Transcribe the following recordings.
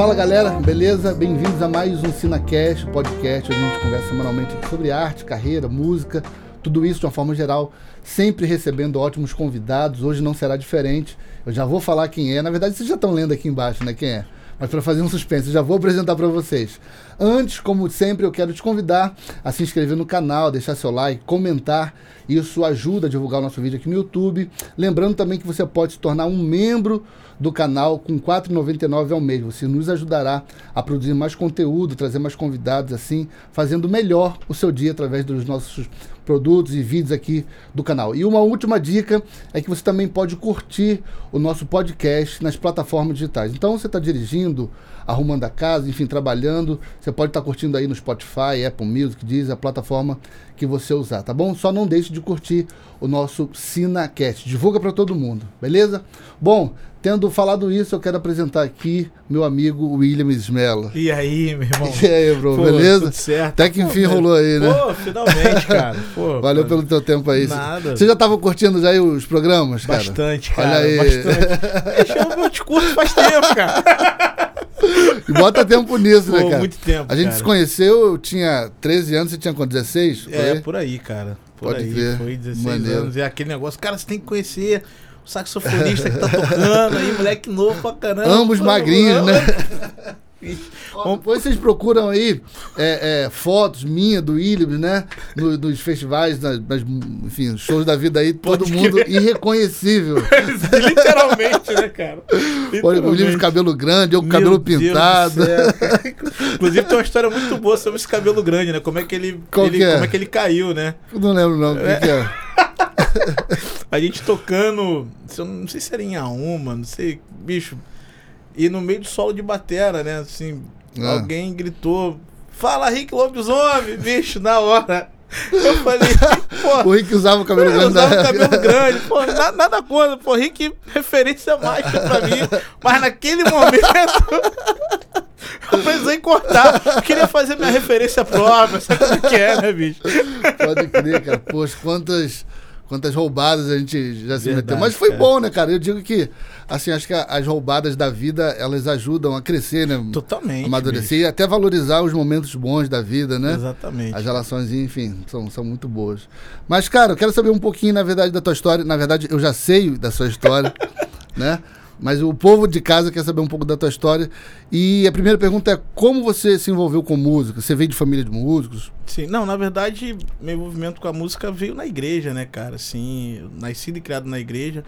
Fala galera, beleza? Bem-vindos a mais um SinaCast, podcast, onde a gente conversa semanalmente sobre arte, carreira, música, tudo isso de uma forma geral, sempre recebendo ótimos convidados. Hoje não será diferente. Eu já vou falar quem é. Na verdade, vocês já estão lendo aqui embaixo, né? Quem é? Mas para fazer um suspense, eu já vou apresentar para vocês. Antes, como sempre, eu quero te convidar a se inscrever no canal, deixar seu like, comentar. Isso ajuda a divulgar o nosso vídeo aqui no YouTube. Lembrando também que você pode se tornar um membro do canal com R$ 4,99 ao mês. Você nos ajudará a produzir mais conteúdo, trazer mais convidados assim, fazendo melhor o seu dia através dos nossos produtos e vídeos aqui do canal. E uma última dica é que você também pode curtir o nosso podcast nas plataformas digitais. Então você está dirigindo, arrumando a casa, enfim, trabalhando, você pode estar tá curtindo aí no Spotify, Apple Music, Deezer, a plataforma que você usar, tá bom? Só não deixe de curtir o nosso SinaCast. Divulga para todo mundo, beleza? Bom, Tendo falado isso, eu quero apresentar aqui meu amigo William Smelo. E aí, meu irmão? E aí, bro, Pô, beleza? Tudo certo. Até que enfim Pô, rolou aí, né? Pô, finalmente, cara. Pô, Valeu pelo teu tempo aí. Nada. Você já estava curtindo já aí os programas, cara? Bastante, cara. Olha aí. Bastante. eu te curto faz tempo, cara. E bota tempo nisso, Pô, né, cara? muito tempo, A gente cara. se conheceu, eu tinha 13 anos, você tinha quanto, 16? Por é, por aí, cara. Por Pode aí. Ver. Foi 16 Maneiro. anos. É aquele negócio, cara, você tem que conhecer saxofonista que tá tocando aí, moleque novo pra caramba. Ambos magrinhos, né? Ó, Depois vocês procuram aí é, é, fotos minhas do Williams, né? No, nos festivais, nas, nas, enfim, shows da vida aí, todo Pode mundo crer. irreconhecível. Literalmente, né, cara? Olha, o Williams cabelo grande, eu com cabelo Deus pintado. Inclusive tem uma história muito boa sobre esse cabelo grande, né? Como é que ele, ele- é? como é que ele caiu, né? Eu não lembro não, o que, que é? A gente tocando, não sei se era em Auma, não sei, bicho. E no meio do solo de batera, né? Assim, Ah. alguém gritou: Fala, Rick Lobisomem, bicho, na hora. Eu falei, pô. O Rick usava o cabelo grande usava época. cabelo grande, pô, na- nada contra, pô, Rick, referência mágica pra mim, mas naquele momento eu precisei cortar, eu queria fazer minha referência própria, sabe o que é, né, bicho? Pode crer, cara. Poxa, quantas, quantas roubadas a gente já se Verdade, meteu. Mas foi cara. bom, né, cara? Eu digo que, assim, acho que a- as roubadas da vida, elas ajudam a crescer, né? Totalmente. Amadurecer e até valorizar os momentos bons da vida, bicho. né? Exatamente. As relações, enfim, são, são muito boas. Mas, cara, eu quero saber um pouquinho, na verdade, da tua história. Na verdade, eu já sei da sua história, né? Mas o povo de casa quer saber um pouco da tua história. E a primeira pergunta é como você se envolveu com música? Você veio de família de músicos? Sim, não, na verdade, meu envolvimento com a música veio na igreja, né, cara? Assim, nascido e criado na igreja.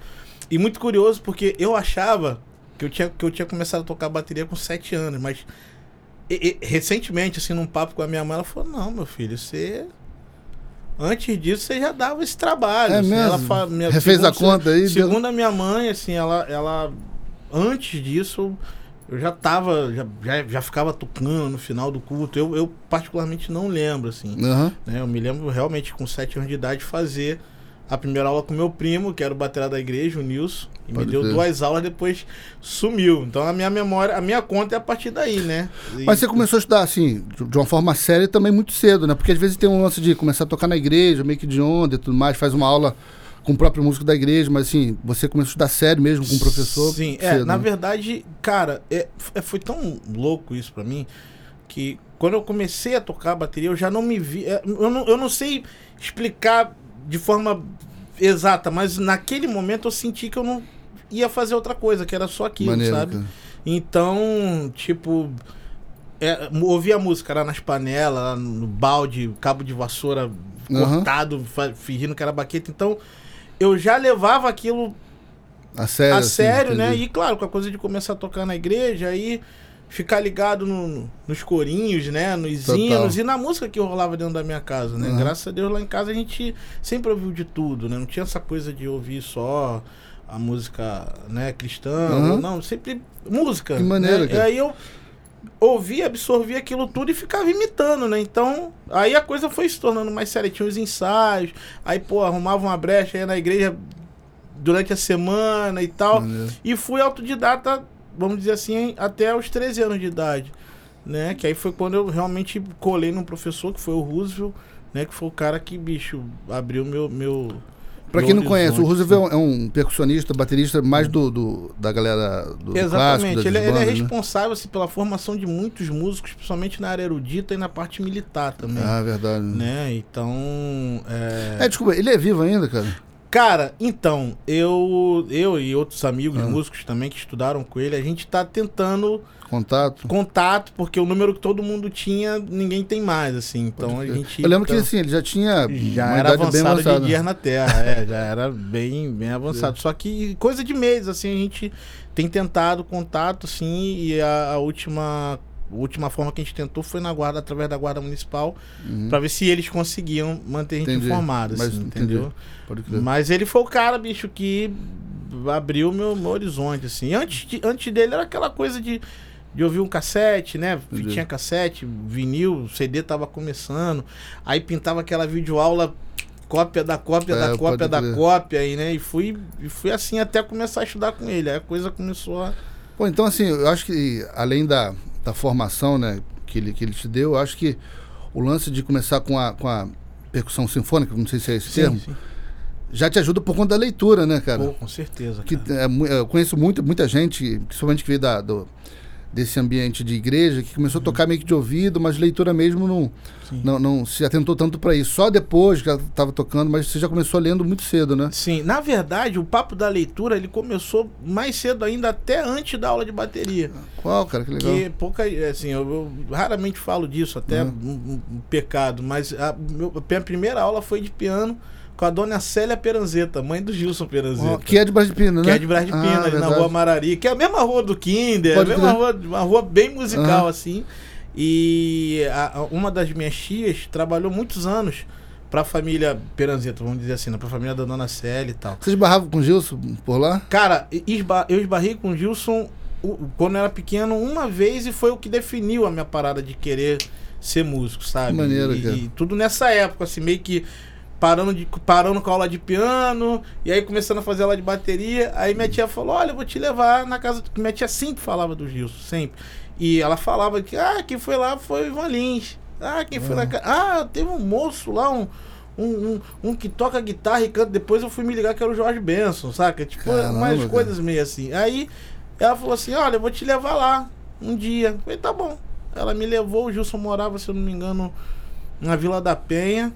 E muito curioso, porque eu achava que eu tinha, que eu tinha começado a tocar bateria com sete anos, mas e- e- recentemente, assim, num papo com a minha mãe, ela falou, não, meu filho, você. Antes disso, você já dava esse trabalho. É assim, mesmo? Ela fa- minha- Refez a segundo- conta aí? deu- Segundo a minha mãe, assim, ela, ela antes disso, eu já tava, já, já, já ficava tocando no final do culto. Eu, eu particularmente não lembro, assim. Aham. né? Eu me lembro realmente com sete anos de idade fazer a primeira aula com meu primo, que era o baterá da igreja, o Nilson, e Pode me deu crer. duas aulas, depois sumiu. Então a minha memória, a minha conta é a partir daí, né? E- Mas você começou a estudar, assim, de uma forma séria também muito cedo, né? Porque às vezes tem um lance de começar a tocar na igreja, meio que de onda e tudo mais, faz uma aula com o próprio músico da igreja, mas assim, você começou a estudar sério mesmo com o professor. Sim, é, cedo, na né? verdade, cara, é, é, foi tão louco isso pra mim que quando eu comecei a tocar bateria, eu já não me vi. é, eu, não, eu não sei explicar de forma exata, mas naquele momento eu senti que eu não ia fazer outra coisa, que era só aquilo, Maneiro, sabe? cara. Então, tipo, é, ouvia a música lá nas panelas, lá no balde, cabo de vassoura cortado, fingindo que era baqueta. Então, eu já levava aquilo A sério. a assim, sério, né? entendi. E claro, com a coisa de começar a tocar na igreja, aí ficar ligado no- nos corinhos, né? Nos Total. hinos e na música que rolava dentro da minha casa, né? Uhum. Graças a Deus lá em casa a gente sempre ouviu de tudo, né? Não tinha essa coisa de ouvir só a música, né, cristã, Uhum. não, sempre música. Que maneiro, né? E aí eu ouvia, absorvia aquilo tudo e ficava imitando, né? Então, aí a coisa foi se tornando mais séria, tinha os ensaios, aí, pô, arrumava uma brecha aí na igreja durante a semana e tal. Maneiro. E fui autodidata, vamos dizer assim, até os 13 anos de idade. Né? Que aí foi quando eu realmente colei num professor, que foi o Roosevelt, né? Que foi o cara que, bicho, abriu meu, meu, Pra quem não conhece, o Roosevelt é um percussionista, baterista mais do, do da galera do Exatamente. clássico, ele, ele é bandas, né? responsável assim, pela formação de muitos músicos, principalmente na área erudita e na parte militar também. Ah, verdade. Né? Então. É... É, desculpa, ele é vivo ainda, cara? Cara, então, eu, eu e outros amigos Ah. músicos também que estudaram com ele, a gente tá tentando Contato? contato, porque o número que todo mundo tinha, ninguém tem mais, assim. Então a gente. Eu lembro que então, assim, ele já tinha já era bem avançado avançada. de guerra na Terra, é, já era bem, bem avançado. Só que coisa de meses, assim, a gente tem tentado contato, sim, e a, a última. A última forma que a gente tentou foi na guarda, através da guarda municipal, Uhum. pra ver se eles conseguiam manter a gente Entendi. informado, Mas assim, entendi. entendeu? Mas ele foi o cara, bicho, que abriu meu, meu horizonte, assim. Antes, de- antes dele era aquela coisa de, de ouvir um cassete, né? Entendi. Tinha cassete, vinil, CD tava começando. Aí pintava aquela videoaula, cópia da cópia É, da cópia da crer. cópia, e, né? E fui, e fui assim até começar a estudar com ele. Aí a coisa começou a. Pô, então assim, eu acho que além da, da formação, né, que ele, que ele te deu, eu acho que o lance de começar com a, com a percussão sinfônica, não sei se é esse termo, sim. já te ajuda por conta da leitura, né, cara? Pô, com certeza. que cara. é mu- eu conheço muito, muita gente, principalmente que veio da, do, desse ambiente de igreja, que começou a tocar meio que de ouvido, mas leitura mesmo não, Uhum. Não, não se atentou tanto para isso. Só depois que ela estava tocando, mas você já começou lendo muito cedo, né? Sim, na verdade, o papo da leitura ele começou mais cedo ainda, até antes da aula de bateria. Qual, cara? Que legal. Que pouca, assim, eu, eu raramente falo disso, até Uhum. um, um- um pecado, mas a meu- a minha primeira aula foi de piano com a dona Célia Peranzeta, mãe do Gilson Peranzeta. Ó, que é de Brás de Pina, né? Que é de Brás de Ah, Pina, ali na rua Marari, que é a mesma rua do Kinder, a Pode mesma crer. rua, uma rua bem musical, assim. E a- a- uma das minhas tias trabalhou muitos anos pra família Peranzeta, vamos dizer assim, né, pra família da dona Célia e tal. Vocês barravam com o Gilson por lá? Cara, eu esbarrei com o Gilson o- quando eu era pequeno uma vez e foi o que definiu a minha parada de querer ser músico, sabe? Que maneiro, e, cara. e tudo nessa época, assim, meio que parando, de, parando com a aula de piano, e aí começando a fazer aula de bateria. Aí minha tia falou: Olha, eu vou te levar na casa. Minha tia sempre falava do Gilson, sempre. E ela falava que, ah, quem foi lá foi o Ivan Lins. Ah, quem foi lá. Ah, teve um moço lá, um. Um, um, um que toca guitarra e canta. Depois eu fui me ligar que era o Jorge Benson, saca? Tipo, Caramba, umas cara. coisas meio assim. Aí ela falou assim: Olha, eu vou te levar lá um dia. Eu falei, tá bom. Ela me levou, o Gilson morava, se eu não me engano, na Vila da Penha.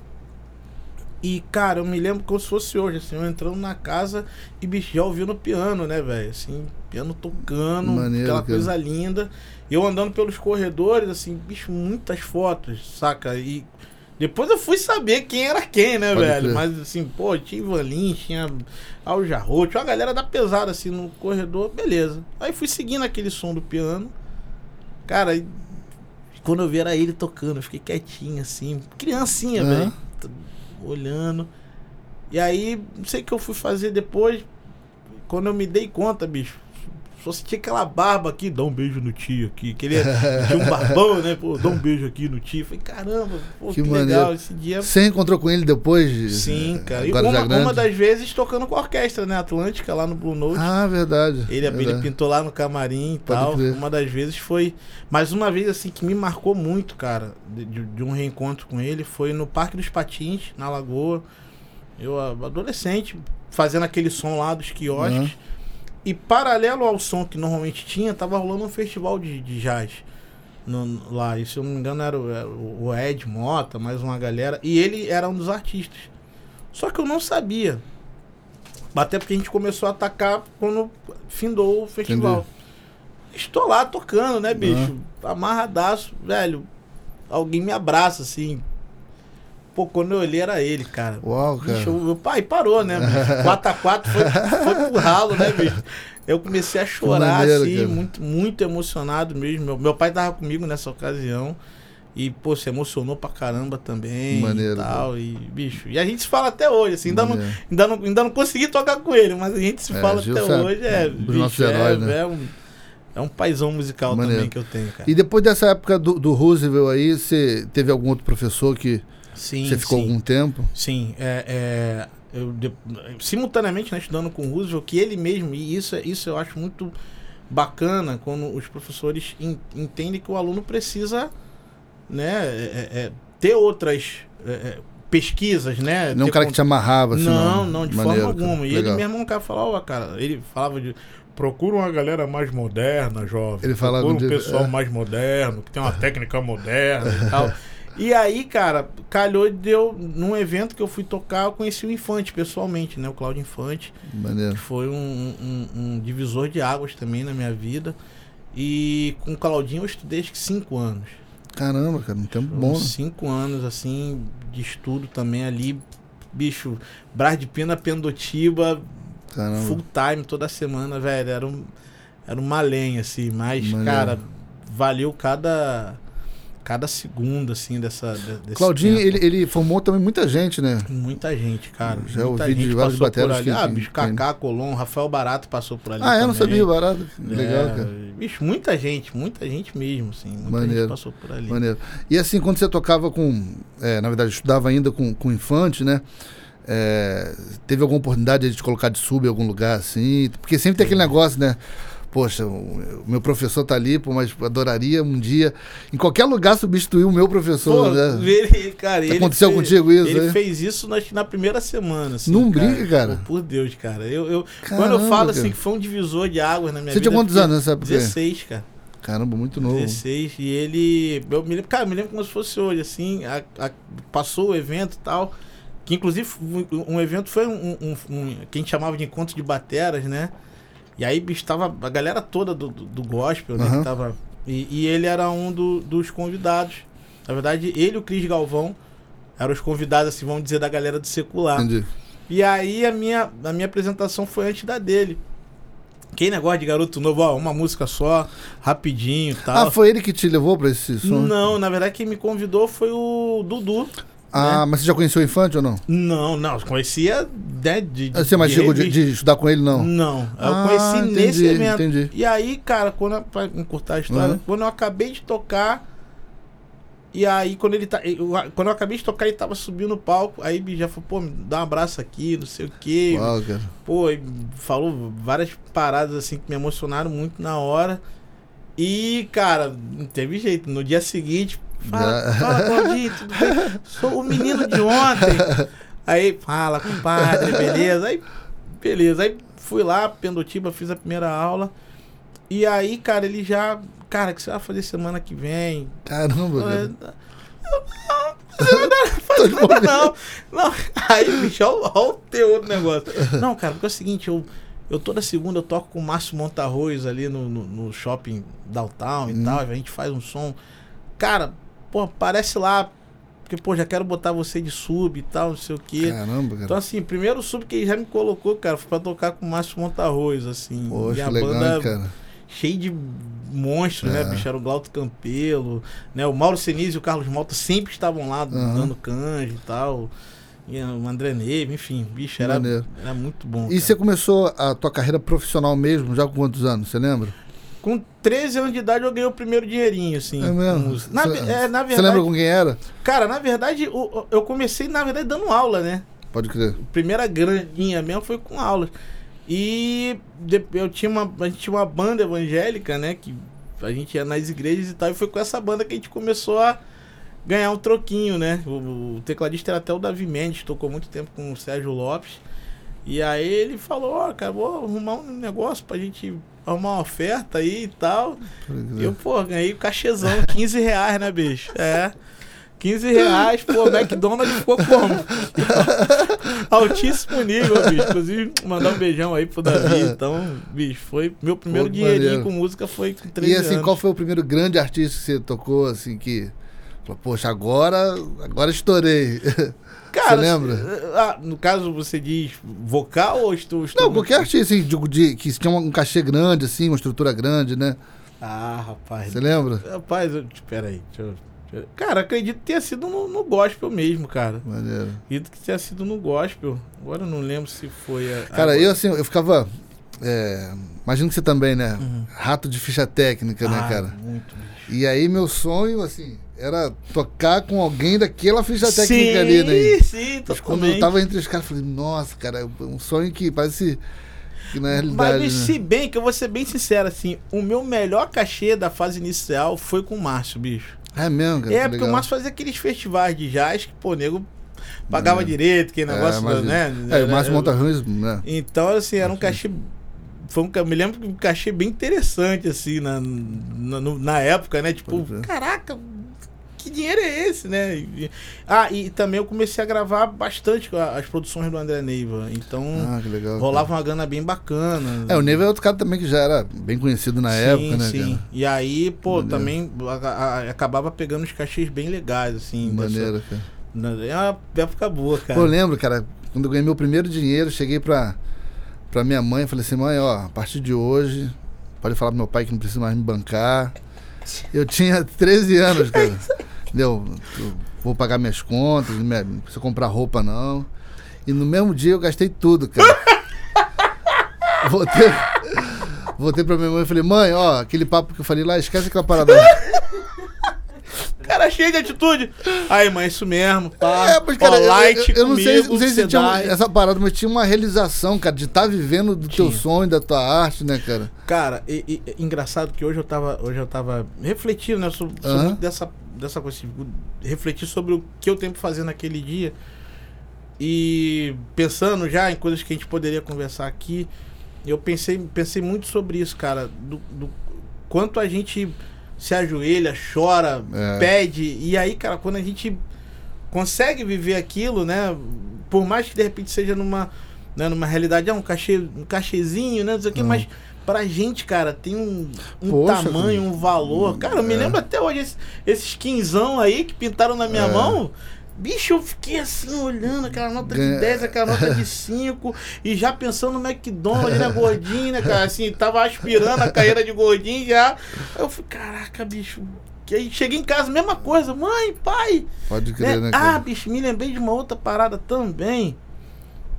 E, cara, eu me lembro como se fosse hoje, assim, eu entrando na casa e bicho, já ouvindo piano, né, velho? Assim, piano tocando, Maneiro, aquela cara. coisa linda. E eu andando pelos corredores, assim, bicho, muitas fotos, saca? E depois eu fui saber quem era quem, né, Pode velho? crer. Mas assim, pô, tinha Ivan Lins, tinha Al Jarro, tinha uma galera da pesada, assim, no corredor, beleza. Aí fui seguindo aquele som do piano. Cara, e quando eu vi era ele tocando, eu fiquei quietinho, assim, criancinha, Aham. velho. Olhando. E aí, não sei o que eu fui fazer depois. Quando eu me dei conta, bicho. Só sentia aquela barba aqui, dá um beijo no tio aqui. Que ele tinha um barbão, né? Pô, dá um beijo aqui no tio. Falei, caramba, pô, Que que, legal. Esse dia Você encontrou com ele depois? de- Sim, cara. E uma, uma das vezes tocando com a orquestra, né? Atlântica, lá no Blue Note. Ah, verdade. ele, ele verdade. pintou lá no camarim e Pode tal. crer. Uma das vezes foi. Mas uma vez, assim, que me marcou muito, cara, de, de- um reencontro com ele, foi no Parque dos Patins, na Lagoa. Eu, adolescente, fazendo aquele som lá dos quiosques. Aham. E paralelo ao som que normalmente tinha, tava rolando um festival de, de jazz. no- lá, e se eu não me engano era o, era o Ed Mota, mais uma galera. E ele era um dos artistas. Só que eu não sabia. Até porque a gente começou a atacar quando findou o festival. Estou lá tocando, né, bicho? Amarradaço, velho. Alguém me abraça assim. Pô, quando eu olhei era ele, cara. Uau, cara. Bicho, o meu pai parou, né, bicho? 4x4 foi, foi pro ralo, né, bicho? Eu comecei a chorar, maneiro, assim, cara. muito, muito emocionado mesmo. Meu, meu pai tava comigo nessa ocasião. E, pô, se emocionou pra caramba também. Maneiro, e tal. E, bicho. E a gente se fala até hoje, assim. Ainda não, ainda, não, ainda não consegui tocar com ele, mas a gente se É, fala Gilson até hoje. É, dos bicho, é, heróis, né? é um, é um paizão musical Maneiro. também que eu tenho, cara. E depois dessa época do, do Roosevelt aí, você teve algum outro professor que Sim, você ficou sim. algum tempo? Sim, é, é, eu de- simultaneamente né, estudando com o Roosevelt, que ele mesmo, e isso, isso eu acho muito bacana quando os professores en- entendem que o aluno precisa né, é- é- ter outras é, é, pesquisas, né? Não um cara que te amarrava, assim, não, não, de Maneiro, forma cara. alguma. E Legal. ele mesmo, cara falava, cara, ele falava de. Procura uma galera mais moderna, jovem. Ele falava Procura um de- pessoal é. mais moderno, que tem uma técnica moderna e tal. E aí, cara, calhou de eu, num evento que eu fui tocar, eu conheci o Infante pessoalmente, né? O Cláudio Infante, Maneiro. que foi um, um- um divisor de águas também na minha vida. E com o Claudinho eu estudei acho que cinco anos. Caramba, cara, um tempo bom. Né? cinco anos, assim, de estudo também ali. Bicho, Brás de Pina, Pendotiba, Caramba. full time toda semana, velho. Era, um, era uma lenha, assim. Mas, Maneiro. cara, valeu cada, cada segundo, assim, dessa. de- Desse Claudinho, tempo. ele, ele formou também muita gente, né? Muita gente, cara. Já muita ouvi de gente vários passou por bateras que- Ah, bicho, Kaká, Colom, Rafael Barato passou por ali. Ah, eu não também. sabia, barato. Legal, É, cara. Bicho, muita gente, muita gente mesmo, assim. Muita Maneiro. gente passou por ali. Maneiro. E assim, quando você tocava com. é, na verdade, estudava ainda com, com infante, né? É, teve alguma oportunidade de te colocar de sub em algum lugar assim? Porque sempre tem aquele negócio, né? Poxa, o meu professor tá ali, pô, mas adoraria um dia, em qualquer lugar, substituir o meu professor, Pô, né? ele, cara, ele Aconteceu fez- contigo isso, Ele hein? fez isso na, na primeira semana. Assim, Não cara. brinca, cara. Pô, por Deus, cara. Eu, eu, Caramba, quando eu falo assim cara. que foi um divisor de águas na minha Você vida. tinha quantos anos nessa época? 16, cara. Caramba, muito novo. 16. E ele. Eu me lembro, cara, eu me lembro como se fosse hoje, assim. a- a- passou o evento e tal. Que inclusive um, um evento foi um, um, um- que a gente chamava de encontro de bateras, né? E aí bicho, tava a galera toda do, do, do gospel, né? Que tava, e, e ele era um do- dos convidados. Na verdade, ele e o Cris Galvão eram os convidados, assim, vamos dizer, da galera do secular. Entendi. E aí a minha, a minha apresentação foi antes da dele. Quem negócio de garoto novo, ó, uma música só, rapidinho e tal. Ah, foi ele que te levou pra esse som? Não, na verdade quem me convidou foi o Dudu. Ah, mas você já conheceu o infante ou não? Não, não, conhecia né, de, de, Você, mas de chegou de, de estudar com ele, não? Não, eu Ah, conheci entendi, nesse evento. entendi. E aí, cara, quando eu, pra encurtar a história, Uhum. quando eu acabei de tocar, e aí quando ele tá. eu- quando eu acabei de tocar, ele tava subindo no palco, aí já falou, pô, me dá um abraço aqui, não sei o quê. Uau, cara. Pô, falou várias paradas assim que me emocionaram muito na hora. E, cara, não teve jeito. No dia seguinte, fala, Já. fala Claudinho, tudo bem? Sou o menino de ontem. Aí, fala, compadre, beleza? Aí, beleza. Aí fui lá, Pendotiba, fiz a primeira aula. E aí, cara, ele já. Cara, o que você vai fazer semana que vem? Caramba, É, cara. Faz nada, não. não. Aí, bicho, olha, o- olha o teor do negócio. Não, cara, porque é o seguinte, eu, eu toda segunda eu toco com o Márcio Montarroz ali no, no, no shopping downtown e Hum. tal, a gente faz um som. Cara, pô, aparece lá, porque, pô, já quero botar você de sub e tal, não sei o quê. Caramba, cara. Então, assim, primeiro sub que ele já me colocou, cara, foi pra tocar com o Márcio Montarroz, assim. e Poxa, a legal, banda cara. cheio de monstros, É. né, bicho? Era o Glauto Campelo, né? O Mauro Senise e o Carlos Malta sempre estavam lá Aham. dando canja e tal. E o André Neve, enfim, bicho, era, Maneiro. era muito bom. E cara. você começou a tua carreira profissional mesmo, já com quantos anos? Você lembra? Com 13 anos de idade eu ganhei o primeiro dinheirinho, assim. É mesmo? Na, Você- ve- é, na Você verdade, lembra com quem era? cara, na verdade, o- eu comecei, na verdade, dando aula, né? Pode crer. primeira grandinha mesmo foi com aulas. E eu tinha uma, a gente tinha uma banda evangélica, né? Que a gente ia nas igrejas e tal. E foi com essa banda que a gente começou a ganhar um troquinho, né? O, o tecladista era até o Davi Mendes, tocou muito tempo com o Sérgio Lopes. E aí ele falou, ó, cara, vou arrumar um negócio pra gente arrumar uma oferta aí e tal. E crer. eu, pô, ganhei o cachezão, 15 reais, né, bicho? É. 15 reais, pô, McDonald's ficou como? Altíssimo nível, bicho. Inclusive, mandar um beijão aí pro Davi. Então, bicho, foi. Meu primeiro Pô, dinheirinho maneiro. com música foi com 13 E assim, anos. qual foi o primeiro grande artista que você tocou, assim, que... Falou, poxa, agora, agora estourei. Cara, você lembra? ah, no caso, você diz vocal ou estou. estou Não, qualquer artista, assim, digo, de, que tinha um cachê grande, assim, uma estrutura grande, né? Ah, rapaz. Você lembra? Rapaz, eu, espera aí. Deixa eu, Cara, acredito que tenha sido no, no gospel mesmo, cara. Maneiro. Acredito que tenha sido no gospel. Agora eu não lembro se foi. A, Cara, eu assim, eu ficava. é, imagino que você também, né? Rato de ficha técnica, né, Uhum. Ah, cara? Muito, bicho. E aí meu sonho, assim, era tocar com alguém daquela ficha técnica sim, ali, né? Sim, Mas quando eu tava entre os caras, eu falei, nossa, cara, é um sonho que parece que na Mas realidade. bicho, né? se bem que eu vou ser bem sincero, assim, o meu melhor cachê da fase inicial foi com o Márcio, bicho. É mesmo, cara. é, que porque legal. o Márcio fazia aqueles festivais de jazz que, pô, nego pagava É. direito, que negócio, mas- né? É, o Márcio Montarrões, né? Então, assim, era um cachê. Foi um, ca- me lembro que um cachê bem interessante, assim, na, na, na época, né? Tipo, ver. caraca, que dinheiro é esse, né? E- ah, e também eu comecei a gravar bastante as produções do André Neiva. Então, Ah, legal. rolava uma grana bem bacana. É, o Neiva é outro cara também que já era bem conhecido na sim, época, né, sim. cara? E aí, pô, Maneiro. também a- a- acabava pegando os cachês bem legais, assim. dessa- Maneiro, cara. na- é uma época boa, cara. Pô, eu lembro, cara, quando eu ganhei meu primeiro dinheiro, cheguei pra, pra minha mãe falei assim, mãe, ó, a partir de hoje, pode falar pro meu pai que não precisa mais me bancar. Eu tinha 13 anos, cara. Entendeu? Eu vou pagar minhas contas, não precisa comprar roupa, não. E no mesmo dia eu gastei tudo, cara. Voltei, voltei pra minha mãe e falei, mãe, ó, aquele papo que eu falei lá, esquece aquela parada. Cara cheio de atitude. Aí, mãe, isso mesmo, pá. É, mas, cara, Ó, eu- light eu, eu, não sei, não sei se tinha uma- essa parada, mas tinha uma realização, cara, de estar vivendo do teu Tinha. sonho, da tua arte, né, cara? Cara, e, e- engraçado que hoje eu tava, hoje eu tava refletindo, né, sobre, dessa, dessa coisa, assim, refletir sobre o que eu tenho pra fazer naquele dia e pensando já em coisas que a gente poderia conversar aqui, eu pensei, pensei muito sobre isso, cara, do, do quanto a gente se ajoelha, chora, É. pede, e aí, cara, quando a gente consegue viver aquilo, né, por mais que de repente seja numa, né, numa realidade, é um cachê, um cachezinho, né, não sei o Uhum. mas pra gente, cara, tem um, um Poxa, tamanho, um valor. Cara, eu me é. lembro até hoje esse- esses quinzão aí que pintaram na minha É. mão. Bicho, eu fiquei assim olhando aquela nota de 10, aquela nota de 5 e já pensando no McDonald's, na gordinho, né, cara? Assim, tava aspirando a carreira de gordinho já. Aí eu falei, caraca, bicho. Que aí cheguei em casa, mesma coisa, mãe, pai. Pode crer, né? né, Ah, cara? bicho, me lembrei de uma outra parada também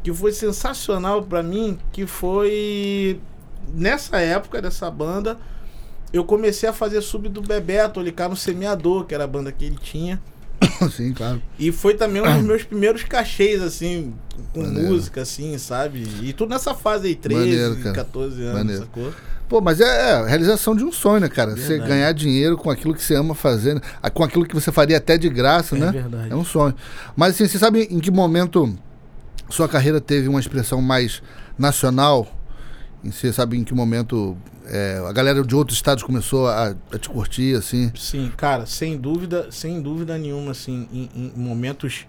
que foi sensacional pra mim, que foi nessa época dessa banda, eu comecei a fazer sub do Bebeto, ali cá no Semeador, que era a banda que ele tinha. Sim, claro. E foi também um dos meus primeiros cachês, assim, com Maneiro. música, assim, sabe? E tudo nessa fase aí, 13, Maneiro, cara. 14 anos, Maneiro. sacou? Pô, mas é, é a realização de um sonho, né, cara? Você Verdade. ganhar dinheiro com aquilo que você ama fazer, né? Ah, com aquilo que você faria até de graça, É né? verdade. É um sonho. Mas assim, você sabe em que momento sua carreira teve uma expressão mais nacional? E você sabe em que momento é, a galera de outros estados começou a, a te curtir, assim? Sim, cara, sem dúvida, sem dúvida nenhuma, assim, em, em momentos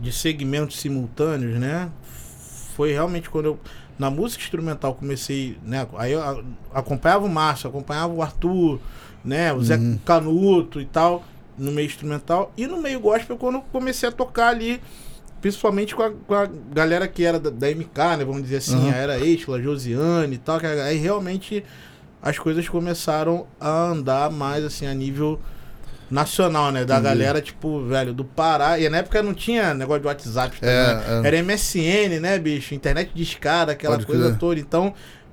de segmentos simultâneos, né? Foi realmente quando eu, na música instrumental, comecei, né? Aí eu acompanhava o Márcio, acompanhava o Arthur, né? O Zé Uhum. Canuto e tal, no meio instrumental. E no meio gospel, quando eu comecei a tocar ali, principalmente com a, com a galera que era da, da MK, né? Vamos dizer assim, Uhum. a Era Estela, Josiane e tal, que aí realmente as coisas começaram a andar mais assim a nível nacional, né? Da Entendi. galera, tipo, velho, do Pará. E na época não tinha negócio de WhatsApp, tá É, ligado? é. era MSN, né, bicho? Internet de escada, aquela Pode coisa crer. toda. Então,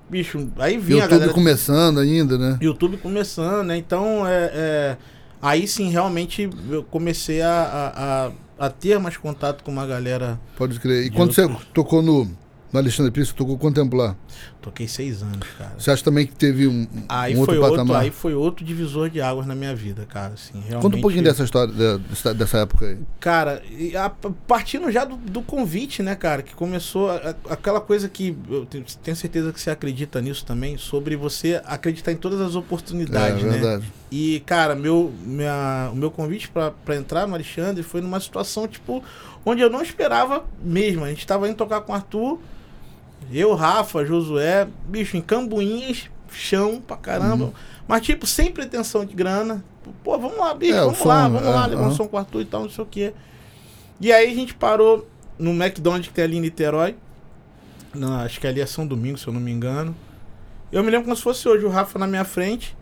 bicho, aí vinha a YouTube galera. começando ainda, né? YouTube começando, né? Então, é, é, aí sim, realmente, eu comecei a, a, a, a ter mais contato com uma galera. Pode crer. E quando você outros. tocou no, no Alexandre Pires, você tocou lá? Toquei seis anos, cara. Você acha também que teve um, Aí um outro foi outro, patamar? aí foi outro divisor de águas na minha vida, cara. Assim, realmente, Conta um pouquinho dessa história, de- dessa, dessa época aí. Cara, a- partindo já do, do convite, né, cara? Que começou a- aquela coisa que eu te- tenho certeza que você acredita nisso também, sobre você acreditar em todas as oportunidades, é né? verdade. E, cara, meu, minha, o meu convite pra entrar no Alexandre foi numa situação, tipo, onde eu não esperava mesmo. A gente tava indo tocar com o Arthur, eu, Rafa, Josué, bicho, em Cambuinhas, chão pra caramba. Uhum. Mas, tipo, sem pretensão de grana. Pô, vamos lá, bicho, É, vamos som, lá, vamos lá, é, levar um aham. som com Arthur e tal, não sei o quê. E aí a gente parou no McDonald's que tem ali em Niterói. Não, acho que ali é São Domingo, se eu não me engano. Eu me lembro como se fosse hoje, o Rafa na minha frente.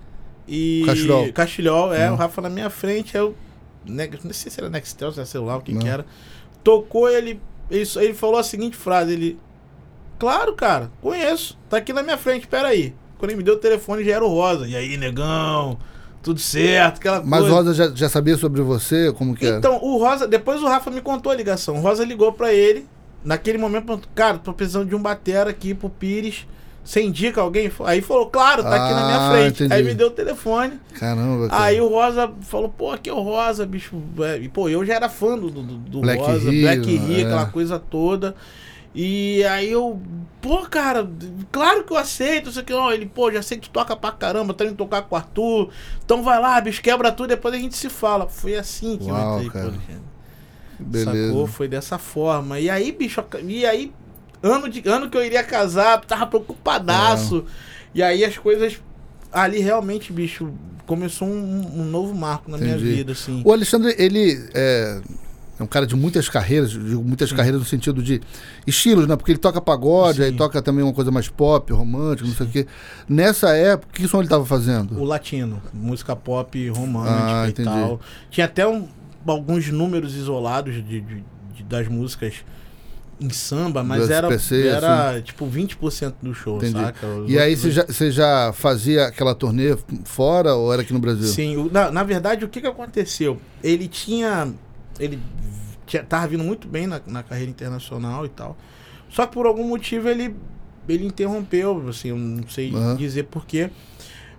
E. Castilhol. Castilhol, é, Uhum. o Rafa na minha frente. Eu. Ne- Não sei se era Nextel, se era celular, o que, que era. Tocou ele, ele. Ele falou a seguinte frase: ele. Claro, cara, conheço. Tá aqui na minha frente, pera aí. Quando ele me deu o telefone já era o Rosa. E aí, negão? Tudo certo, aquela Mas coisa. o Rosa já, já sabia sobre você, como que era? Então, o Rosa, depois o Rafa me contou a ligação. O Rosa ligou pra ele, naquele momento, perguntou, cara, tô precisando de um batera aqui pro Pires. Você indica alguém? Aí falou, claro, tá aqui na minha Ah, frente. entendi. Aí me deu o telefone. Caramba, cara. Aí o Rosa falou, pô, aqui é o Rosa, bicho. É, E, pô, eu já era fã do, do, do Black Rosa, Rio, Black Rio, é. aquela coisa toda. E aí eu, pô, cara, claro que eu aceito, isso aqui, não. Ele, pô, já sei que tu toca pra caramba, tá indo tocar com o Arthur. Então vai lá, bicho, quebra tudo, depois a gente se fala. Foi assim que Uau, eu entrei, cara. Alexandre. Beleza. Sacou? Foi dessa forma. E aí, bicho, e aí, ano, de, ano que eu iria casar, tava preocupadaço. E aí as coisas ali realmente, bicho, começou um, um novo marco na minha Entendi. vida, assim. O Alexandre, ele é, é um cara de muitas carreiras, digo muitas carreiras no sentido de estilos, né? Porque ele toca pagode, Sim. aí toca também uma coisa mais pop, romântica, não sei o quê. Nessa época, o que som ele estava fazendo? O latino, música pop romântica Ah, e tal. Tinha até um- alguns números isolados de, de- de- das músicas em samba, mas Do era, SPC, era tipo 20% do show, Entendi. saca? Os E aí você já, você já fazia aquela turnê fora ou era aqui no Brasil? Sim, o- na, na verdade, o que, que aconteceu? Ele tinha. Ele tinha, tava vindo muito bem na, na carreira internacional e tal. Só que por algum motivo ele, ele interrompeu, assim, eu não sei Aham. dizer porquê.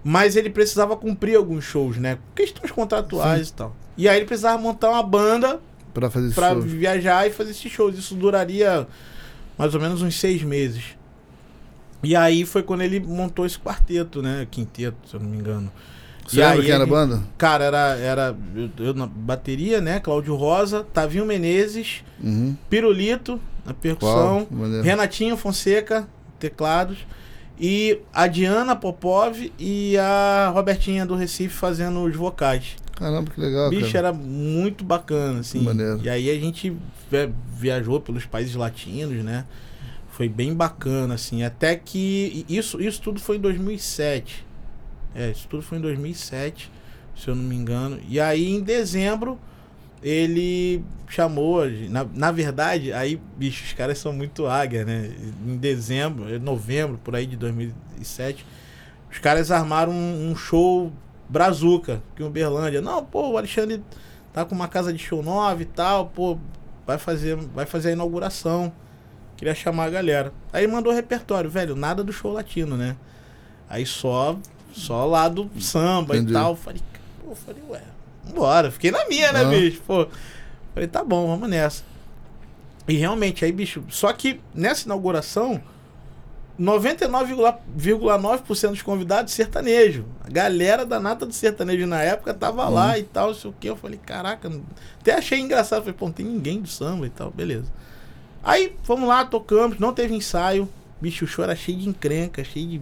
Mas ele precisava cumprir alguns shows, né? Questões contratuais e tal. E aí ele precisava montar uma banda Pra fazer pra show? viajar e fazer esses shows. Isso duraria mais ou menos uns seis meses. E aí foi quando ele montou esse quarteto, né? Quinteto, se eu não me engano. Você E lembra quem era a banda? Cara, era, era eu, eu na bateria, né? Cláudio Rosa, Tavinho Menezes, Uhum. Pirulito na percussão? Maneiro. Renatinho Fonseca, teclados, e a Diana Popov e a Robertinha do Recife fazendo os vocais. Caramba, que legal, Bicho, cara. era muito bacana, assim. Maneiro. E aí a gente vi- viajou pelos países latinos, né? Foi bem bacana, assim. Até que. Isso, isso tudo foi em 2007. É, isso tudo foi em 2007, se eu não me engano. E aí, em dezembro, ele chamou. Na, na verdade, aí, bicho, os caras são muito águia, né? Em dezembro, em novembro, por aí de 2007, os caras armaram um, um show brazuca aqui em Uberlândia. Não, pô, o Alexandre tá com uma casa de show nova e tal, pô, vai fazer, vai fazer a inauguração. Queria chamar a galera. Aí mandou repertório, velho, nada do show latino, né? Aí só só lá do samba Entendi. e tal. Falei, pô, falei, ué, vambora. Fiquei na minha, né, Ah. bicho? Pô. Falei, tá bom, vamos nessa. E realmente, aí, bicho, só que nessa inauguração, 99,9% dos convidados sertanejo. A galera da nata do sertanejo na época tava lá e tal, não sei o que. Eu falei, caraca, até achei engraçado. Falei, pô, não tem ninguém do samba e tal, beleza. Aí, fomos lá, tocamos, não teve ensaio. Bicho, o show era cheio de encrenca, cheio de.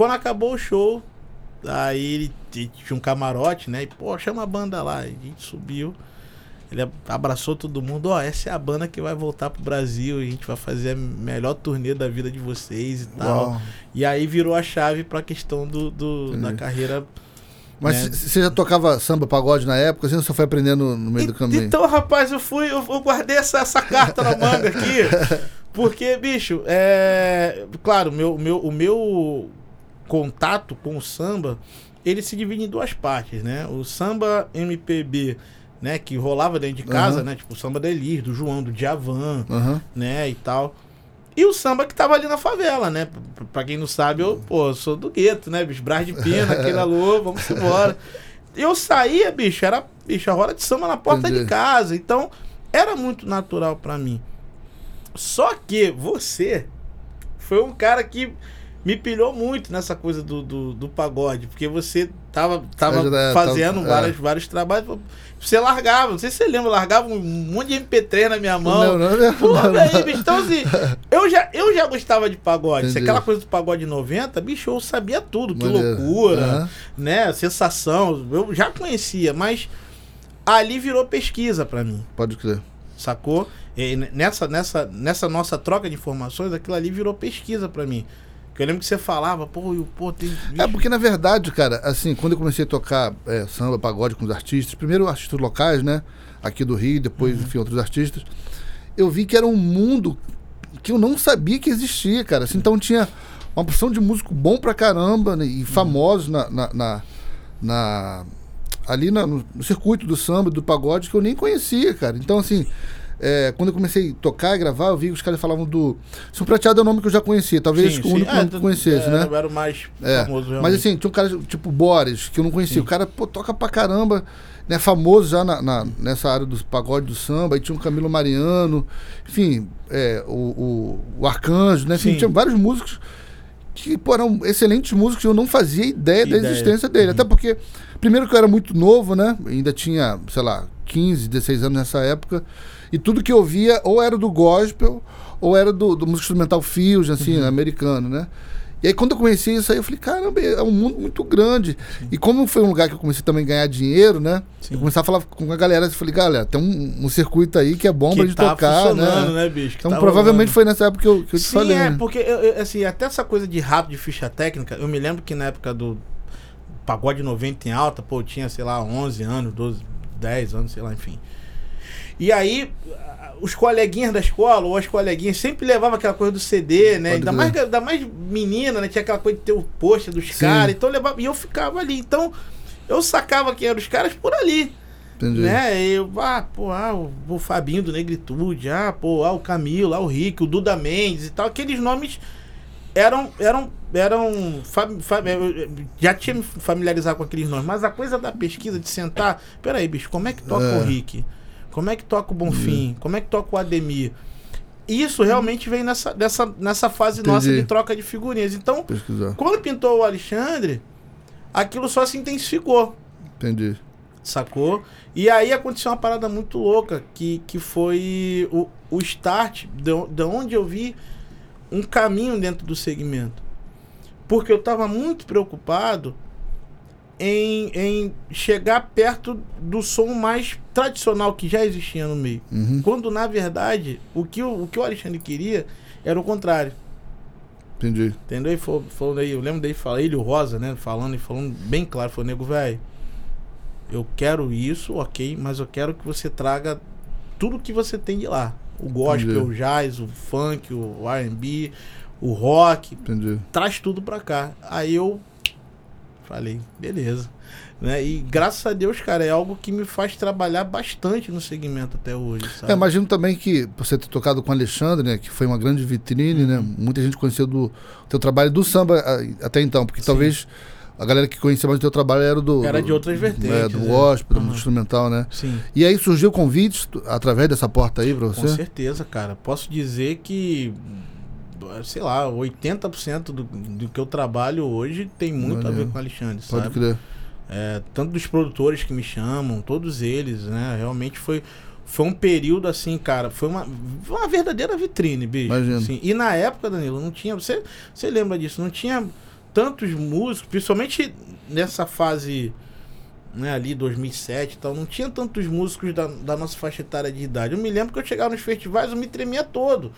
Quando acabou o show, aí ele tinha um camarote, né? E, pô, chama a banda lá. A gente subiu. Ele abraçou todo mundo, ó, essa é a banda que vai voltar pro Brasil, a gente vai fazer a melhor turnê da vida de vocês e tal. Uau. E aí virou a chave pra questão do, do- da carreira. Mas né? você já tocava samba, pagode na época, assim, ou você foi aprendendo no meio do E- caminho? Então, rapaz, eu fui, eu, eu guardei essa, essa carta na manga aqui. Porque, bicho, é. Claro, meu, meu, o meu contato com o samba, ele se divide em duas partes, né? O samba MPB, né? Que rolava dentro de casa, Aham. né? Tipo o samba da Elis, do João, do Djavan, Aham. né? E tal. E o samba que tava ali na favela, né? Pra- quem não sabe, eu, pô, eu sou do gueto, né, bicho? Brás de Pina, aquele alô, vamos embora. Eu saía, bicho, era, bicho, a roda de samba na porta Entendi. de casa. Então, era muito natural pra mim. Só que você foi um cara que me pilhou muito nessa coisa do, do, do pagode, porque você tava, tava É, fazendo tava- vários, vários trabalhos. Você largava, não sei se você lembra, largava um monte de MP3 na minha mão. Não, não, não, Pô, não, bicho, então assim, eu já, eu já gostava de pagode. Entendi. aquela coisa do pagode 90, bicho, eu sabia tudo. Que Maneiro. loucura, Aham. né? Sensação. Eu já conhecia, mas ali virou pesquisa pra mim, Pode crer. sacou? E nessa, nessa, nessa nossa troca de informações, aquilo ali virou pesquisa pra mim. Que eu lembro que você falava, pô, eu, pô, tem. É bicho, porque, na verdade, cara, assim, quando eu comecei a tocar é, samba, pagode com os artistas, primeiro artistas locais, né? Aqui do Rio, depois, Uhum. enfim, outros artistas, eu vi que era um mundo que eu não sabia que existia, cara. Assim, então tinha uma porção de músico bom pra caramba, né, Uhum. e famosos na, na, na- na- ali no circuito do samba, do pagode, que eu nem conhecia, cara. Então, assim, é, quando eu comecei a tocar e gravar, eu vi que os caras falavam do. Som Prateado é um nome que eu já conhecia, talvez Sim, o sim. único Ah, nome que eu conhecesse, é, né? Era o mais É, famoso realmente. Mas assim, tinha um cara tipo Boris, que eu não conhecia. Sim. O cara, pô, toca pra caramba, né? Famoso já na, na- nessa área dos pagode do samba. Aí tinha um Camilo Mariano, enfim, é, o, o, o Arcanjo, né? Enfim, Sim. tinha vários músicos que, pô, eram excelentes músicos. Eu não fazia ideia da Ideia. Uhum. existência dele. Até porque, primeiro que eu era muito novo, né? Ainda tinha, sei lá, 15, 16 anos nessa época. E tudo que eu via ou era do gospel ou era do, do músico instrumental Fusion, assim, Uhum. americano, né? E aí quando eu conheci isso aí, eu falei, caramba, é um mundo muito grande. E como foi um lugar que eu comecei também a ganhar dinheiro, né? Sim. Eu comecei a falar com a galera, eu falei, galera, tem um, um circuito aí que é bom pra que gente tá tocar, né? né, bicho? Que Então tá provavelmente rolando. foi nessa época que eu, que eu te Sim, falei. é, né? porque eu- assim, até essa coisa de rápido de ficha técnica, eu me lembro que na época do Pagode 90 em alta, pô, eu tinha, sei lá, 11 anos, 12, 10 anos, sei lá, enfim. E aí, os coleguinhas da escola, ou as coleguinhas, sempre levavam aquela coisa do CD, né? Pode Ainda mais, ainda mais menina, né? Tinha aquela coisa de ter o pôster dos caras, então levava, e eu ficava ali. Então, eu sacava quem eram os caras por ali. Entendi. Né? Eu, ah, pô, ah, o, o Fabinho do Negritude, ah, pô, ah, o Camilo, ah, o Rick, o Duda Mendes e tal, aqueles nomes eram eram eram fam- fam- eu já tinha me familiarizado com aqueles nomes, mas a coisa da pesquisa de sentar, peraí, bicho, como é que toca É. o Rick? Como é que toca o Bonfim? Como é que toca o Ademir? Isso realmente vem nessa, nessa, nessa fase nossa Entendi. de troca de figurinhas. Então, Pesquisar. quando pintou o Alexandre, aquilo só se intensificou Entendi. sacou? E aí aconteceu uma parada muito louca, que, que foi o, o start de, de onde eu vi um caminho dentro do segmento. Porque eu estava muito preocupado em, em chegar perto do som mais tradicional que já existia no meio. Uhum. Quando, na verdade, o que o, o, que o Alexandre queria era o contrário. Entendi. Entendeu? E falou, falou aí, eu lembro dele falar, ele o Rosa, né? Falando e falando bem claro, falou, nego, velho, eu quero isso, ok, mas eu quero que você traga tudo que você tem de lá. O gospel, Entendi. o jazz, o funk, o R&B, o rock, Entendi. traz tudo pra cá. Aí eu falei, beleza. Né? E graças a Deus, cara, é algo que me faz trabalhar bastante no segmento até hoje, sabe? É, imagino também que você ter tocado com o Alexandre, né, que foi uma grande vitrine, né? Muita gente conheceu do teu trabalho do samba até então, porque Sim. talvez a galera que conhecia mais do teu trabalho era do Era de outras vertentes, é, do né? gospel, do Aham. instrumental, né? Sim. E aí surgiu convites tu- através dessa porta aí pra Com você? certeza, cara. Posso dizer que, sei lá, 80% do, do que eu trabalho hoje tem muito a ver com o Alexandre, Pode sabe? crer. É, tanto dos produtores que me chamam, todos eles, né? Realmente foi, foi um período assim, cara. Foi uma, uma verdadeira vitrine, bicho. Assim. E na época, Danilo, não tinha. Você, você lembra disso? Não tinha tantos músicos, principalmente nessa fase né, ali 2007 e tal, não tinha tantos músicos da, da nossa faixa etária de idade. Eu me lembro que eu chegava nos festivais, eu me tremia todo.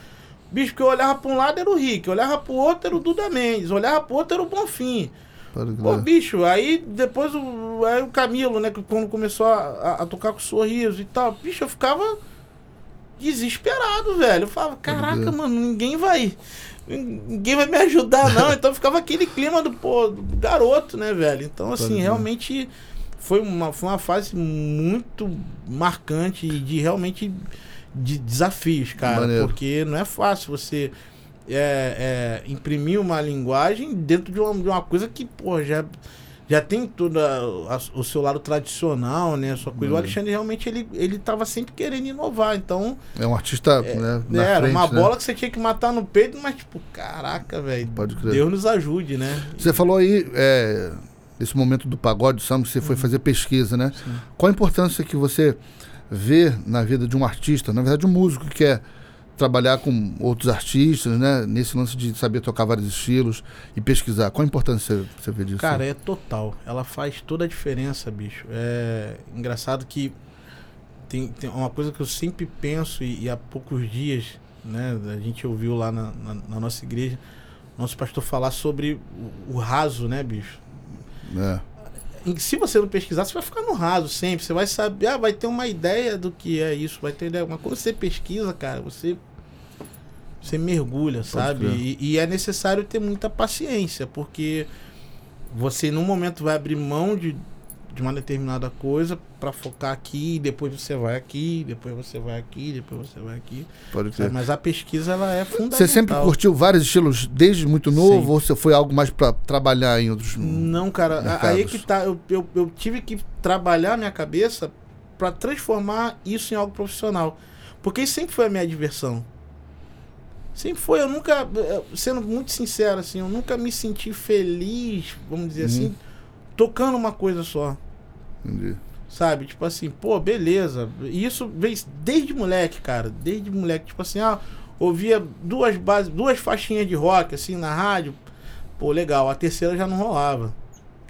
Bicho, que eu olhava pra um lado era o Rick, eu olhava pro outro era o Duda Mendes, eu olhava pro outro era o Bonfim. Pô, bicho, aí depois o, aí o Camilo, né, que quando começou a, a- tocar com sorriso e tal, bicho, eu ficava desesperado, velho. Eu falava, caraca, mano, ninguém vai. Ninguém vai me ajudar, não. Então ficava aquele clima do, pô, do garoto, né, velho? Então, assim, realmente foi uma, foi uma fase muito marcante e de realmente de desafios, cara. Maneiro. Porque não é fácil você é, é, imprimir uma linguagem dentro de uma, de uma coisa que, pô, já, já tem todo a- a- o seu lado tradicional, né? Sua coisa. O Maneiro. Alexandre realmente ele, ele tava sempre querendo inovar. Então, É um artista, né, na era frente, uma né? bola que você tinha que matar no peito, mas, tipo, caraca, velho. Pode crer. Deus nos ajude, né? Você falou aí, é, desse momento do pagode, do samba, que você foi fazer pesquisa, né? Sim. Qual a importância que você vê na vida de um artista, na verdade, um músico que quer trabalhar com outros artistas, né? Nesse lance de saber tocar vários estilos e pesquisar. Qual a importância você, você vê disso? Cara, é total. Ela faz toda a diferença, bicho. É engraçado que tem, tem uma coisa que eu sempre penso, e, e há poucos dias, né, a gente ouviu lá na, na- na nossa igreja, nosso pastor falar sobre o, o raso, né, bicho? É, se você não pesquisar, você vai ficar no raso sempre. Você vai saber, ah, vai ter uma ideia do que é isso, vai ter ideia. Mas quando você pesquisa, cara, você você mergulha, sabe? E, e é necessário ter muita paciência, porque você num momento vai abrir mão de, de uma determinada coisa para focar aqui, depois você vai aqui, depois você vai aqui, depois você vai aqui. Pode ser. Mas a pesquisa ela é fundamental. Você sempre curtiu vários estilos desde muito novo ou você foi algo mais para trabalhar em outros Não, cara, mercados? aí que tá, eu, eu, eu tive que trabalhar minha cabeça para transformar isso em algo profissional. Porque sempre foi a minha diversão. Sempre foi, eu nunca, sendo muito sincero, assim, eu nunca me senti feliz, vamos dizer uhum. assim, tocando uma coisa só. Entendi. Sabe? Tipo assim, pô, beleza. E isso veio desde moleque, cara. Desde moleque. Tipo assim, ah, ouvia duas bases, duas faixinhas de rock, assim, na rádio. Pô, legal. A terceira já não rolava.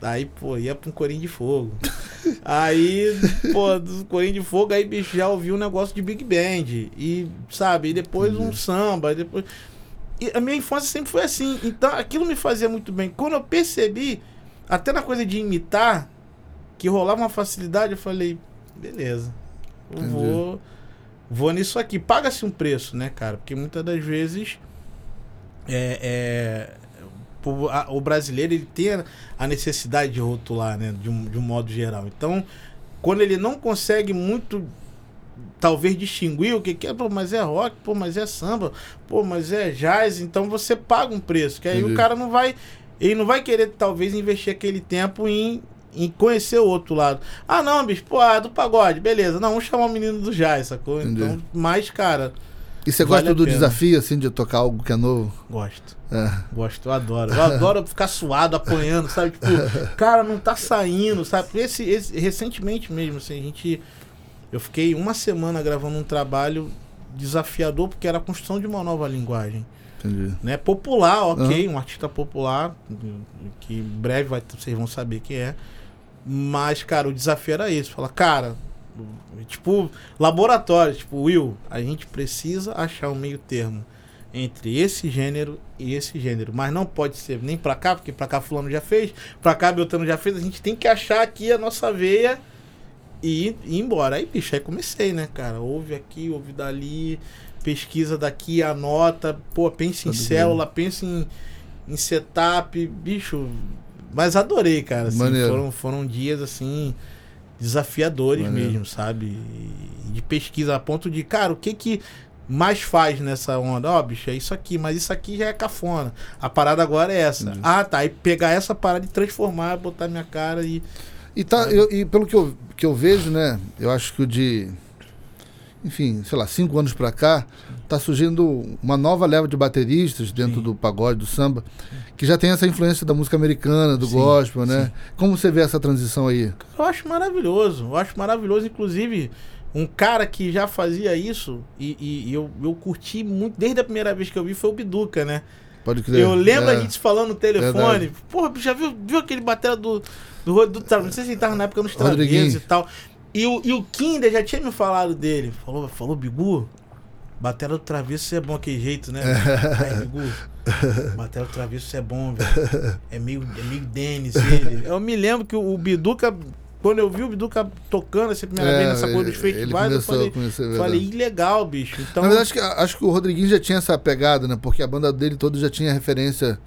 Aí, pô, ia pra um Corinho de Fogo. aí, pô, do Corinho de Fogo, aí, bicho, já ouvi um negócio de Big Band. E, sabe, e depois um samba, depois... E a minha infância sempre foi assim. Então, aquilo me fazia muito bem. Quando eu percebi, até na coisa de imitar, que rolava uma facilidade, eu falei, beleza, eu vou, vou nisso aqui. Paga-se um preço, né, cara? Porque muitas das vezes é, é o brasileiro ele tem a necessidade de rotular, né? De um, de um modo geral. Então, quando ele não consegue muito talvez distinguir o que, que é, pô, mas é rock, pô, mas é samba, pô, mas é jazz, então você paga um preço, que aí Entendi. o cara não vai, ele não vai querer talvez investir aquele tempo em, em conhecer o outro lado. Ah, não, bicho, pô, ah, do pagode, beleza. Não, vamos chamar o menino do jazz, sacou? Entendi. Então, mais, cara, e você vale gosta do desafio, assim, de tocar algo que é novo? Gosto. É. Gosto, eu adoro. Eu adoro ficar suado, apanhando, sabe? Tipo, cara, não tá saindo, sabe? Esse, esse, recentemente mesmo, assim, a gente. Eu fiquei uma semana gravando um trabalho desafiador, porque era a construção de uma nova linguagem. Entendi. Né? Popular, ok, uhum. um artista popular, que em breve vai, vocês vão saber quem é. Mas, cara, o desafio era esse. Falar, cara, Tipo, laboratório, tipo, Will, a gente precisa achar um meio termo entre esse gênero e esse gênero. Mas não pode ser nem pra cá, porque pra cá fulano já fez, pra cá Beltrano já fez. A gente tem que achar aqui a nossa veia e, ir embora. Aí, bicho, aí comecei, né, cara? Ouve aqui, ouve dali, pesquisa daqui, anota, pô, pensa em célula, pensa em, em setup, bicho. Mas adorei, cara. Assim, foram, foram dias assim desafiadores Maneiro. mesmo, sabe? De pesquisa a ponto de, cara, o que que mais faz nessa onda? Ó, oh, bicho, é isso aqui, mas isso aqui já é cafona. A parada agora é essa. Uhum. Ah, tá. E pegar essa parada e transformar, botar minha cara e. E, tá, eu, e pelo que eu, que eu vejo, né? Eu acho que o de enfim, sei lá, cinco anos para cá, está surgindo uma nova leva de bateristas dentro sim. do pagode, do samba, que já tem essa influência da música americana, do sim, gospel, né? Sim. Como você vê essa transição aí? Eu acho maravilhoso, eu acho maravilhoso, inclusive um cara que já fazia isso e, e, e eu, eu curti muito, desde a primeira vez que eu vi foi o Biduca, né? Pode crer. Eu lembro é. a gente falando no telefone, Verdade. porra, já viu, viu aquele batera do, do, do, não sei se ele tava na época nos Travessos e tal. E o, e o Kinder já tinha me falado dele. Falou, falou, Bigu, Batera do Travesso é bom aquele jeito, né? Aí, Bigu, Batera do Travesso é bom, velho. É meio, é meio Denis ele. Eu me lembro que o, o Biduca, quando eu vi o Biduca tocando essa primeira é, vez nessa coisa dos festivais, eu falei, falei, legal, bicho. Então, Na verdade, acho que, acho que o Rodriguinho já tinha essa pegada, né? Porque a banda dele toda já tinha referência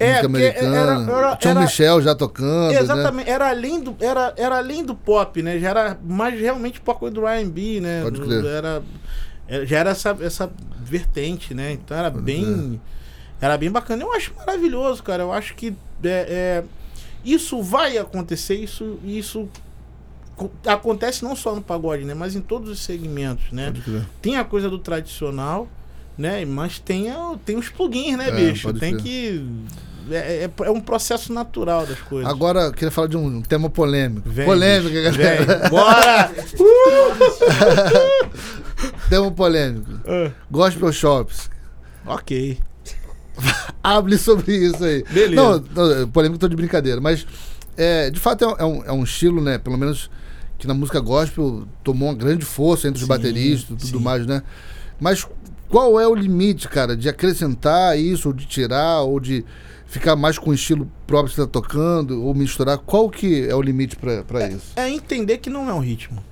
é, música americana. Era, era, Tinha o Michel já tocando. Né? Exatamente, né? era, além do, era, era além do pop, né? Já era mais realmente pop do RB, né? Pode crer. Era, já era essa, essa vertente, né? Então era Pode bem. Crer. Era bem bacana. Eu acho maravilhoso, cara. Eu acho que é, é, isso vai acontecer, isso, isso acontece não só no pagode, né? Mas em todos os segmentos, né? Tem a coisa do tradicional, né? Mas tem, a, tem os plugins, né, é, bicho? Tem que é, é, é, um processo natural das coisas. Agora, eu queria falar de um tema polêmico. Vem, polêmico, galera. Vem. Bora! tema polêmico. Uh. Gospel Shops. Ok. Hable sobre isso aí. Beleza. Não, não polêmico tô de brincadeira, mas é, de fato é um, é um estilo, né? Pelo menos que na música gospel tomou uma grande força entre os sim, bateristas e tudo sim. mais, né? Mas qual é o limite, cara, de acrescentar isso, ou de tirar, ou de ficar mais com o estilo próprio que você está tocando, ou misturar? Qual que é o limite para é, isso? É entender que não é um ritmo.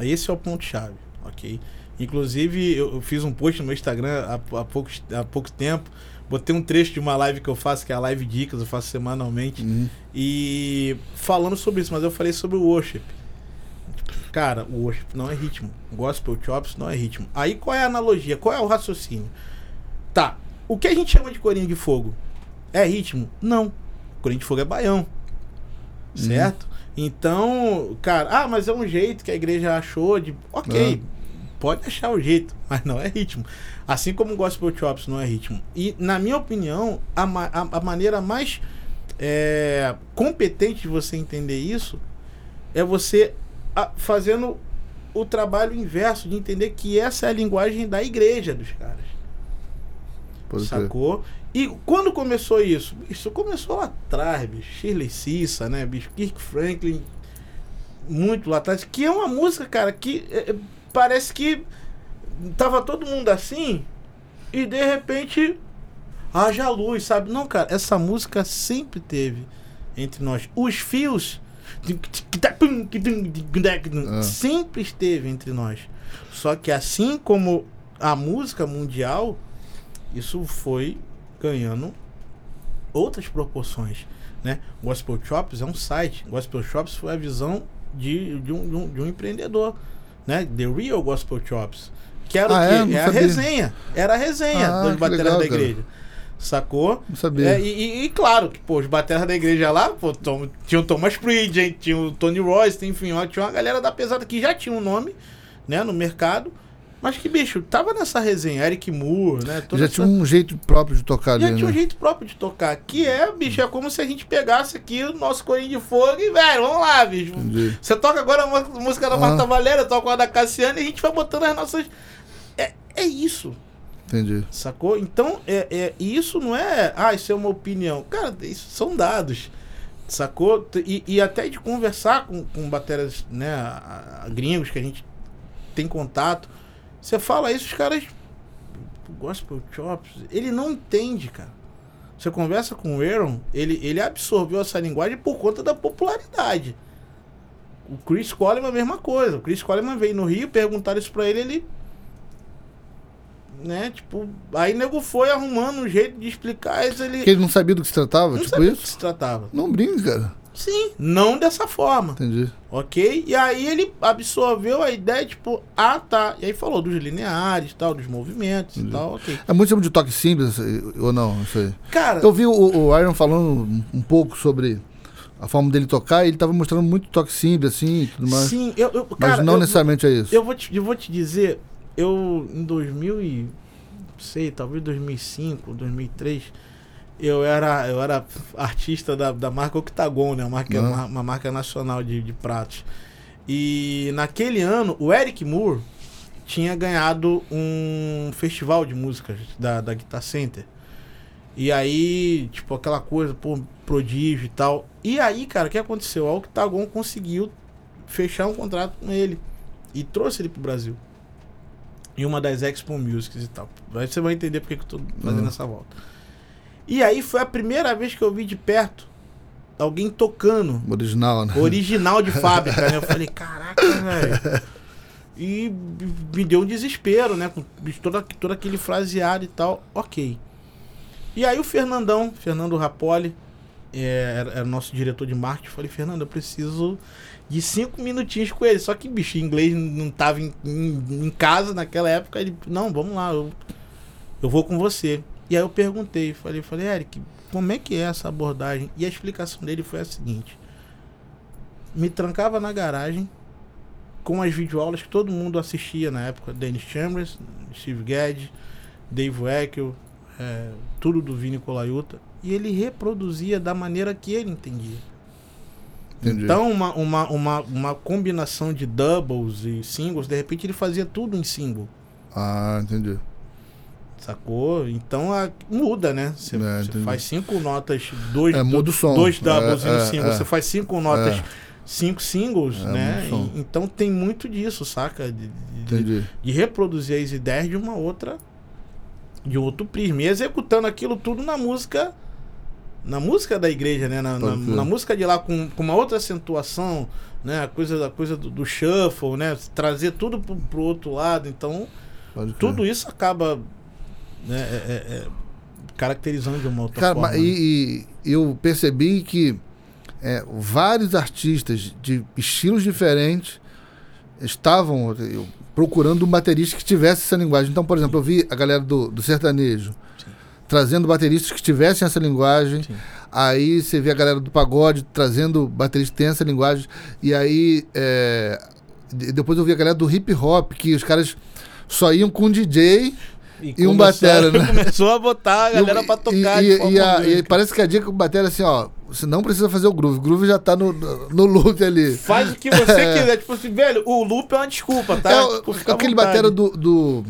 Esse é o ponto-chave, ok? Inclusive, eu, eu, fiz um post no meu Instagram há, há, pouco, há pouco tempo botei um trecho de uma live que eu faço, que é a live dicas, eu faço semanalmente, Uhum. e falando sobre isso, mas eu falei sobre o worship. Cara, o worship não é ritmo. Gospel chops não é ritmo. Aí qual é a analogia? Qual é o raciocínio? Tá. O que a gente chama de corinho de fogo? É ritmo? Não. Corinho de fogo é baião. Certo? Então, cara, ah, mas é um jeito que a igreja achou de. Ok, pode achar o jeito, mas não é ritmo. Assim como o Gospel Chops não é ritmo. E, na minha opinião, a, ma- a, maneira mais é, competente de você entender isso é você a- fazendo o trabalho inverso de entender que essa é a linguagem da igreja dos caras. Pode. Sacou? E quando começou isso? Isso começou lá atrás, bicho. Shirley Cissa, né, bicho? Kirk Franklin, muito lá atrás. Que é uma música, cara, que é, é, parece que tava todo mundo assim e de repente haja luz, sabe? Não, cara, essa música sempre teve entre nós. Os fios Ah. sempre esteve entre nós. Só que assim como a música mundial, isso foi ganhando outras proporções, né? Gospel Shops é um site. Gospel Shops foi a visão de, de, um, de, um, de um empreendedor, né? The Real Gospel Shops. Que era Ah, o é? quê? Não É a resenha. Era a resenha Ah, baterias legal, da cara. igreja. Sacou? Não sabia. É, e, e- e claro que, pô, os bateras da igreja lá, pô, Tom- tinha o Thomas Pridgen, tinha o Tony Royce, enfim, ó, tinha uma galera da pesada que já tinha um nome, né, no mercado. Mas que, bicho, tava nessa resenha, Eric Moore, né? toda Já essa- tinha um jeito próprio de tocar já ali, tinha um né? jeito próprio de tocar. Que é, bicho, é como se a gente pegasse aqui o nosso corinho de fogo e, velho, vamos lá, bicho. Entendi. Você toca agora a música da Ah. Marta Valéria, eu toco a da Cassiana e a gente vai botando as nossas. É, é isso, Entendi. sacou? Então, é, é, isso não é. Ah, isso é uma opinião. Cara, isso são dados. Sacou? E, e até de conversar com, com baterias, né, gringos que a gente tem contato. Você fala isso, os caras. O Gospel Chops, ele não entende, cara. Você conversa com o Aaron, ele, ele absorveu essa linguagem por conta da popularidade. O Chris Coleman, a mesma coisa. O Chris Coleman veio no Rio, perguntaram isso pra ele, ele. Né, tipo. Aí nego foi arrumando um jeito de explicar isso. Ele Porque ele não sabia do que se tratava, não tipo sabia do que isso? se tratava. Não brinca, cara. Sim, não dessa forma. Entendi. Ok? E aí ele absorveu a ideia, tipo, ah tá. E aí falou dos lineares, tal, dos movimentos e Entendi. tal, ok. É muito sobre de toque simples ou não? Isso aí. Cara, Eu vi o, o Iron falando um, pouco sobre a forma dele tocar e ele tava mostrando muito toque simples, assim, e tudo mais. sim, eu, eu mas cara, não eu, necessariamente é isso. eu vou te, eu vou te dizer, eu em 2000 e sei, talvez 2005, 2003, eu era eu era artista da, da marca Octagon, né, uma marca, uma, uma marca nacional de, de pratos. E naquele ano, o Eric Moore tinha ganhado um festival de músicas da, da Guitar Center. E aí, tipo, aquela coisa, pô, prodígio e tal. E aí, cara, o que aconteceu? A Octagon conseguiu fechar um contrato com ele. E trouxe ele pro Brasil. Em uma das Expo Musics e tal. Aí você vai entender porque que eu tô fazendo Uhum. essa volta. E aí foi a primeira vez que eu vi de perto alguém tocando Original, né? original de fábrica, né? Eu falei, caraca, velho. E me deu um desespero, né? Com todo, todo aquele fraseado e tal. Ok. E aí o Fernandão, Fernando Rapoli, é, era, era nosso diretor de marketing. Eu falei, Fernando, eu preciso de cinco minutinhos com ele. Só que, bicho, inglês não tava em, em- em casa naquela época. Ele, não, vamos lá, eu, eu vou com você. E aí eu perguntei, falei, falei, Eric, como é que é essa abordagem? E a explicação dele foi a seguinte me trancava na garagem com as videoaulas que todo mundo assistia na época. Dennis Chambers, Steve Gadd, Dave Weckl, é, tudo do Vini Colaiuta. E ele reproduzia da maneira que ele entendia. Entendi. Então, uma, uma, uma, uma combinação de doubles e singles, de repente ele fazia tudo em single. Ah, entendi. Sacou? Então a- muda, né? Você É, faz cinco notas, dois, É, muda o som. dois doubles É, e um é, single. é. Você faz cinco notas, É. cinco singles, É, né? E- então tem muito disso, saca? De, de- de- reproduzir as ideias de uma outra. De outro prisma. E executando aquilo tudo na música. Na música da igreja, né? Na, na, na música de lá com, com uma outra acentuação, né? A coisa, a coisa do, do shuffle, né? Trazer tudo pro, pro outro lado. Então, tudo isso acaba né, é- é- é, caracterizando de uma outra Cara, forma. né? e, e eu percebi que é, vários artistas de estilos diferentes estavam eu, procurando um baterista que tivesse essa linguagem. Então, por exemplo, eu vi a galera do, do sertanejo trazendo bateristas que tivessem essa linguagem. Sim. Aí você vê a galera do pagode trazendo bateristas que têm essa linguagem. E aí é, de- depois eu vi a galera do hip hop, que os caras só iam com DJ e um batera, né? Começou a botar a galera E- pra tocar. E, e- a- e parece que a dica com o batera é assim, ó. Você não precisa fazer o groove. O groove já tá no, no loop ali. Faz o que você quiser. Tipo assim, velho, o loop é uma desculpa, tá? É, Tipo, aquele batera do, do,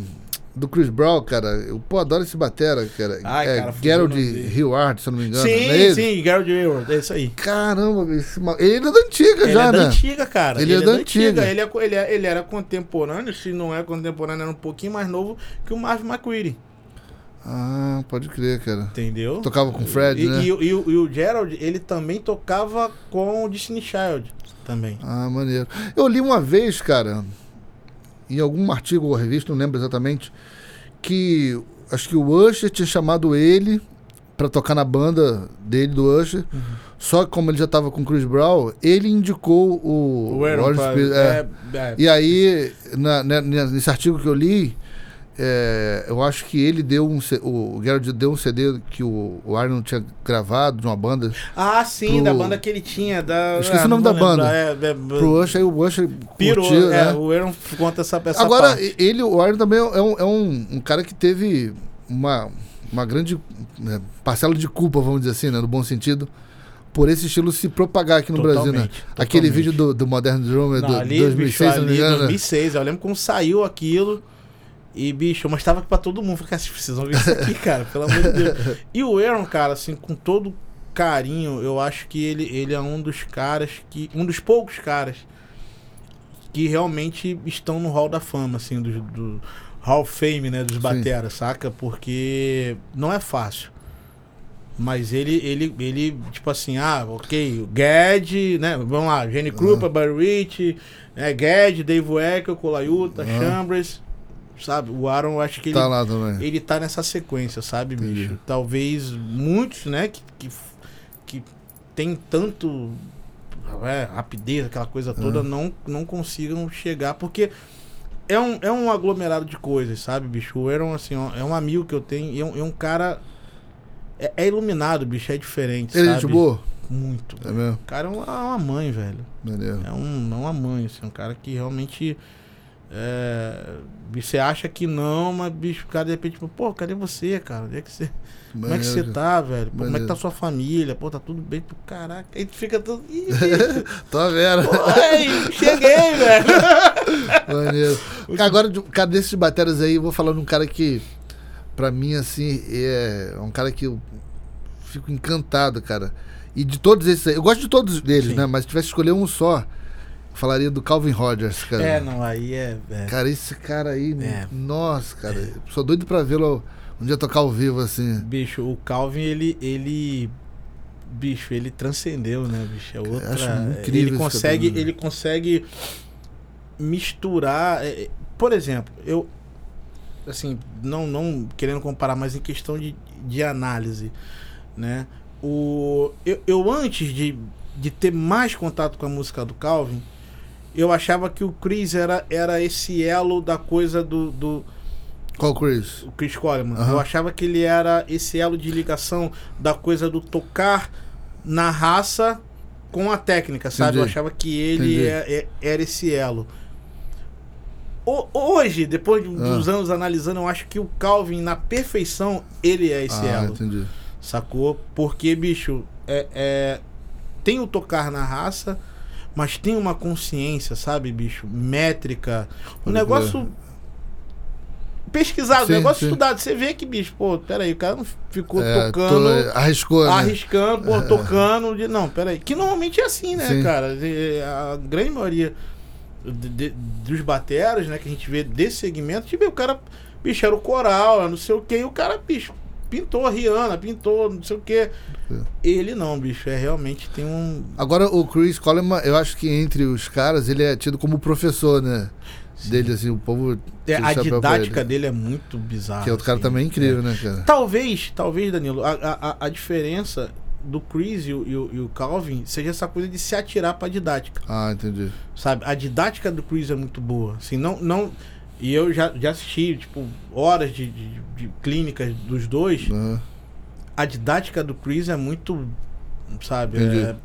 do Chris Brown, cara. Eu pô, adoro esse batera, cara. Ai, é cara, Gerald. Hillard, se eu não me engano. Sim, é ele? sim, Garrett Hayward, é isso aí. Caramba, esse ma- ele é da antiga Ele já, é da né? antiga, cara. Ele é da antiga. Ele, é ele, é- ele era contemporâneo, se não é contemporâneo, era um pouquinho mais novo que o Marvin McQuarrie, Ah, pode crer, cara. entendeu? Tocava com o Fred, e, né? e, o- e o- e o Gerald, ele também tocava com o Destiny Child, também. Ah, maneiro. Eu li uma vez, cara, em algum artigo ou revista, não lembro exatamente, que acho que o Usher tinha chamado ele pra tocar na banda dele, do Usher. Uhum. Só que como ele já tava com o Chris Brown, ele indicou o, O Aaron Spears, é. é, é, E aí, na- né, nesse artigo que eu li, é, eu acho que ele deu um. O Gerald deu um CD que o, o Arnold tinha gravado de uma banda Ah, sim, pro- da banda que ele tinha. Da, Esqueci ah, o nome da banda. lembrar, É, é, pro Usher, o Usher pirou, curtiu, é, né? o Aaron conta essa, essa Agora, parte. ele, o Arnold também é um, é um, um cara que teve uma, uma grande né, parcela de culpa, vamos dizer assim, né, no bom sentido, por esse estilo se propagar aqui no Brasil, né? Totalmente, Aquele totalmente. vídeo do, do Modern Drummer Não, do ali, 2006, bicho, ali, engano. né? 2006, eu lembro como saiu aquilo. E, bicho, eu mostrava pra todo mundo. Falei, cara, vocês precisam ver isso aqui, cara, pelo amor de Deus. E o Aaron, cara, assim, com todo carinho, eu acho que ele, ele é um dos caras que. Um dos poucos caras que realmente estão no hall da fama, assim, do, do Hall of Fame, né? Dos bateras, saca? Porque não é fácil. Mas ele, ele, ele, tipo assim, ah, ok, o Gad, né? Vamos lá, Jenny Krupa, Barry Rich, né, Gad, Dave Wecker, Colayuta, Aham. Chambers, sabe? O Aaron, eu acho que ele, Tá lá também. ele tá nessa sequência, sabe, Entendi. bicho? Talvez muitos, né, que, que, que tem tanto é, rapidez, aquela coisa toda, não, não consigam chegar, porque é um, é um aglomerado de coisas, sabe, bicho? O Aaron, assim, ó, é um amigo que eu tenho e é um, é um cara. É, é iluminado, bicho, é diferente. Ele é sabe? gente boa? Muito. É mesmo? O cara é uma, é uma mãe, velho. Maneiro. É, um, é uma mãe, assim, um cara que realmente. É, você acha que não, mas bicho, o cara de repente, tipo, pô, cadê você, cara? Onde é que você. Como é que você Maneiro. tá, velho? Pô, como é que Maneiro. tá sua família? Pô, tá tudo bem? Pô, caraca. Aí tu fica todo. Ih, Tô vendo. pô, cheguei, velho. Maneiro. Agora, cara, desses bateras aí, eu vou falar de um cara que, pra mim, assim, é um cara que eu fico encantado, cara. E de todos esses aí, eu gosto de todos deles, Sim. né? Mas se tivesse que escolher um só, falaria do Calvin Rogers, cara. É, não, aí é. é. Cara, esse cara aí, É. nossa, cara, eu sou doido pra vê-lo um dia tocar ao vivo, assim. Bicho, o Calvin, ele. ele bicho, ele transcendeu, né, bicho? É outra. acho incrível ele consegue, ele consegue misturar. é, é, por exemplo, eu. Assim, não, não querendo comparar, mas em questão de, de análise, né? O, eu, eu antes de, de ter mais contato com a música do Calvin, eu achava que o Chris era, era esse elo da coisa do, do, Qual Chris? o Chris Coleman. Eu achava que ele era esse elo de ligação da coisa do tocar na raça com a técnica, sabe? Entendi. Eu achava que ele é- é- era esse elo. O- hoje, depois de- Ah. dos anos analisando, eu acho que o Calvin, na perfeição, ele é esse ah, elo. entendi. Sacou? Porque, bicho, é, é- tem o tocar na raça, mas tem uma consciência, sabe, bicho? Métrica. Um Pode negócio pesquisado, Sim, um negócio sim. estudado. Você vê que, bicho, pô, peraí, o cara não ficou É, tocando. tô- arriscou, né? Arriscando, pô, tocando. De, não, peraí. Que normalmente é assim, né, Sim. cara? A grande maioria de- de- dos bateras, né, que a gente vê desse segmento, tipo, o cara, bicho, era o coral, era não sei o que, e o cara, bicho, pintou a Rihanna, pintou não sei o que. Ele não, bicho, é realmente tem um. Agora, o Chris Coleman, eu acho que entre os caras, ele é tido como professor, né? dele, assim, o povo. É, a didática ele. dele é muito bizarra. Que o cara assim. também é incrível, né, cara? Talvez, talvez, Danilo, a, a, a- a diferença do Chris e o, e o- e o Calvin seja essa coisa de se atirar pra didática, Ah, entendi. sabe? A didática do Chris é muito boa, assim, não... não e eu já, já assisti, tipo, horas de, de, de clínicas dos dois. Aham. A didática do Chris é muito, sabe? É,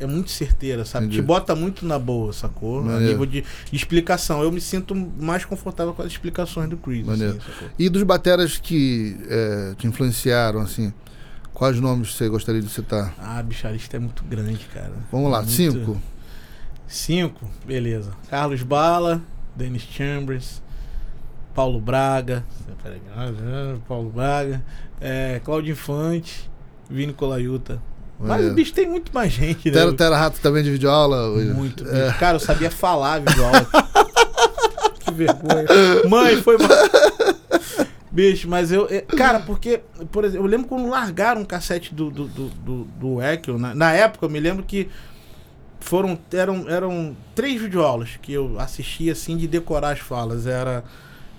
é muito certeira, sabe? Entendi. Te bota muito na boa, sacou? A nível de explicação. Eu me sinto mais confortável com as explicações do Chris, assim? E dos bateras que é, te influenciaram, assim, quais nomes você gostaria de citar? Ah, bicho, a lista é muito grande, cara. Vamos lá, Muito- cinco. Cinco, beleza. Carlos Bala, Dennis Chambers, Paulo Braga, peraí, ah, Paulo Braga, é, Claudio Infante, Vini Colaiuta. Mas, Maneiro. bicho, tem muito mais gente, né? Tera, Tera Rato também de videoaula? Muito, É. Cara, eu sabia falar videoaula. que vergonha. Mãe, foi. Bicho, mas eu. é, Cara, porque, por exemplo, eu lembro quando largaram o cassete do, do, do, do, do Echo, na, na época eu me lembro que foram. Eram, eram três videoaulas que eu assistia assim de decorar as falas. Era